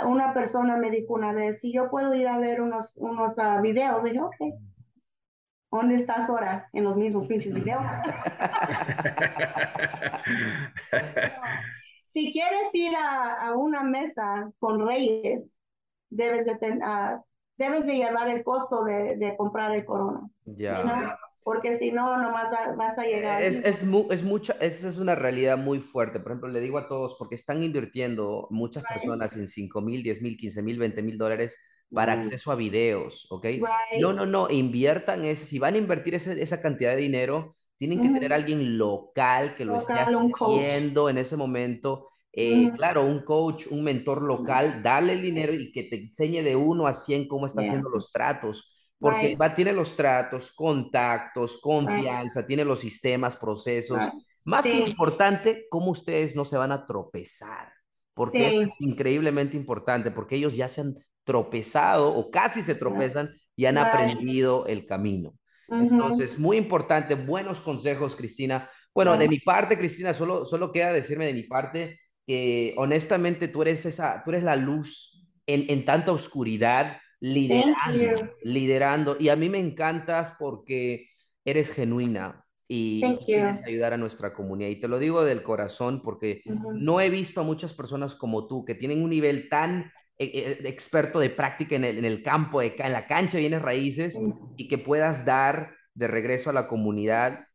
C: una persona me dijo una vez, si yo puedo ir a ver unos, unos uh, videos, dije, ok. ¿Dónde estás ahora? En los mismos pinches videos. si quieres ir a, a, una mesa con reyes, debes de, uh, debes de llevar el costo de, de comprar el corona. Ya porque si no, no vas a llegar.
A: Es, es, es mucha, esa es una realidad muy fuerte. Por ejemplo, le digo a todos, porque están invirtiendo muchas personas en 5 mil, 10 mil, 15 mil, 20 mil dólares para acceso a videos, ¿ok? No, no, no, inviertan ese, si van a invertir ese, esa cantidad de dinero, tienen que tener alguien local que lo esté haciendo en ese momento. Eh, claro, un coach, un mentor local, darle el dinero y que te enseñe de uno a 100 cómo está haciendo los tratos porque va, tiene los tratos, contactos, confianza, tiene los sistemas, procesos. Más importante, cómo ustedes no se van a tropezar, porque eso es increíblemente importante, porque ellos ya se han tropezado o casi se tropezan y han aprendido el camino. Entonces, muy importante, buenos consejos, Cristina. Bueno, de mi parte, Cristina, solo, solo queda decirme de mi parte que honestamente tú eres, esa, tú eres la luz en, en tanta oscuridad liderando, liderando. Y a mí me encantas porque eres genuina y quieres ayudar a nuestra comunidad. Y te lo digo del corazón porque no he visto a muchas personas como tú que tienen un nivel tan eh, eh, experto de práctica en el, en el campo, de, en la cancha, bienes raíces, y que puedas dar de regreso a la comunidad.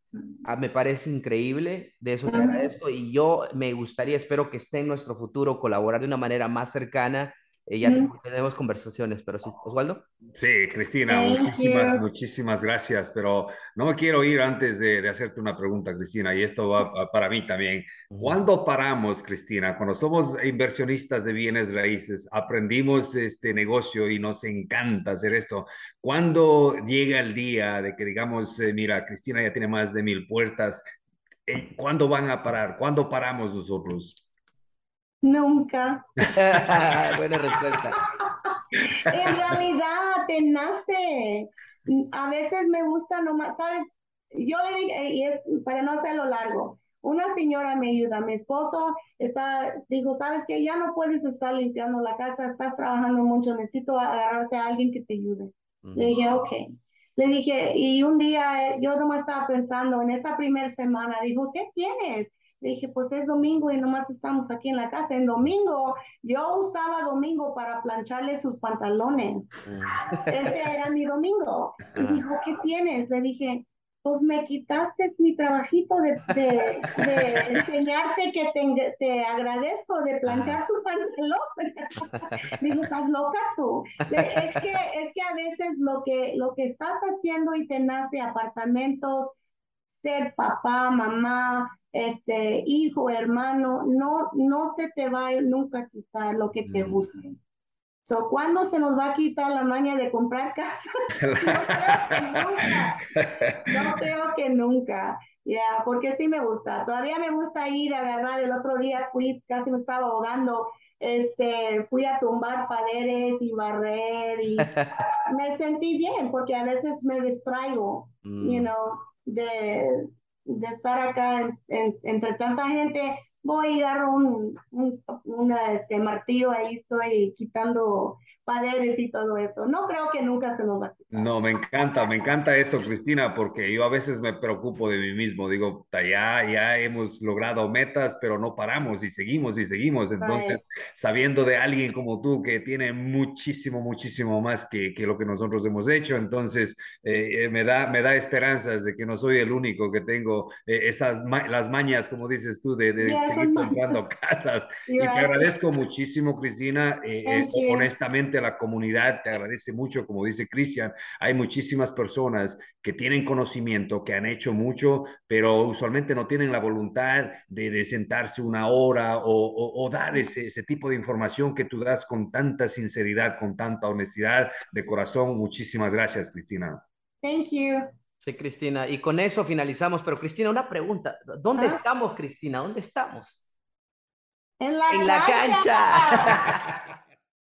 A: Ah, me parece increíble, de eso te agradezco y yo me gustaría, espero que esté en nuestro futuro, colaborar de una manera más cercana eh, ya tenemos conversaciones, pero sí, Osvaldo.
B: Sí, Cristina, muchísimas, muchísimas gracias, pero no me quiero ir antes de, hacerte una pregunta, Cristina, y esto va para mí también. ¿Cuándo paramos, Cristina? Cuando somos inversionistas de bienes raíces, aprendimos este negocio y nos encanta hacer esto. ¿Cuándo llega el día de que digamos, eh, mira, Cristina ya tiene más de mil puertas, eh, ¿cuándo van a parar? ¿Cuándo paramos nosotros?
C: Nunca.
A: Buena respuesta.
C: en realidad, te nace. A veces me gusta nomás, ¿sabes? Yo le dije, y es para no hacerlo largo, una señora me ayuda, mi esposo está, dijo, ¿sabes qué? Ya no puedes estar limpiando la casa, estás trabajando mucho, necesito agarrarte a alguien que te ayude. Le dije, ok. Le dije, y un día yo nomás estaba pensando, en esa primera semana, dijo, ¿qué tienes? Le dije, pues es domingo y nomás estamos aquí en la casa. En domingo, yo usaba domingo para plancharle sus pantalones. Mm. Ese era mi domingo. Y dijo, ¿qué tienes? Le dije, pues me quitaste mi trabajito de, de, enseñarte que te, te, agradezco de planchar tu pantalón. Digo, ¿estás loca tú? Es que, es que a veces lo que, lo que estás haciendo y te nace apartamentos, ser papá, mamá, este, hijo, hermano, no, no se te va a nunca quitar lo que te mm. gusta. So, ¿Cuándo se nos va a quitar la maña de comprar casas? no creo que nunca. Ya, porque sí me gusta. Todavía me gusta ir a agarrar. El otro día fui, casi me estaba ahogando. Este, fui a tumbar paredes y barrer y me sentí bien porque a veces me distraigo, you mm. know, de, de estar acá entre tanta gente, voy a dar un, un una, este, martillo, ahí estoy quitando paredes y todo eso. No creo que nunca se nos va a quitar.
B: No, me encanta, me encanta eso, Cristina, porque yo a veces me preocupo de mí mismo. Digo, ya, ya hemos logrado metas, pero no paramos y seguimos y seguimos. Entonces, sabiendo de alguien como tú que tiene muchísimo, muchísimo más que, que lo que nosotros hemos hecho, entonces eh, eh, me, da, me da esperanzas de que no soy el único que tengo eh, esas las mañas, como dices tú, de, de seguir comprando casas. y te agradezco muchísimo, Cristina, honestamente la comunidad te agradece mucho, como dice Cristian, hay muchísimas personas que tienen conocimiento, que han hecho mucho, pero usualmente no tienen la voluntad de, sentarse una hora o, dar ese, ese, tipo de información que tú das con tanta sinceridad, con tanta honestidad de corazón. Muchísimas gracias, Cristina.
C: Thank you.
A: Sí, Cristina. Y con eso finalizamos. Pero Cristina, una pregunta. ¿Dónde ah. estamos, Cristina? ¿Dónde estamos?
C: En la, en la cancha.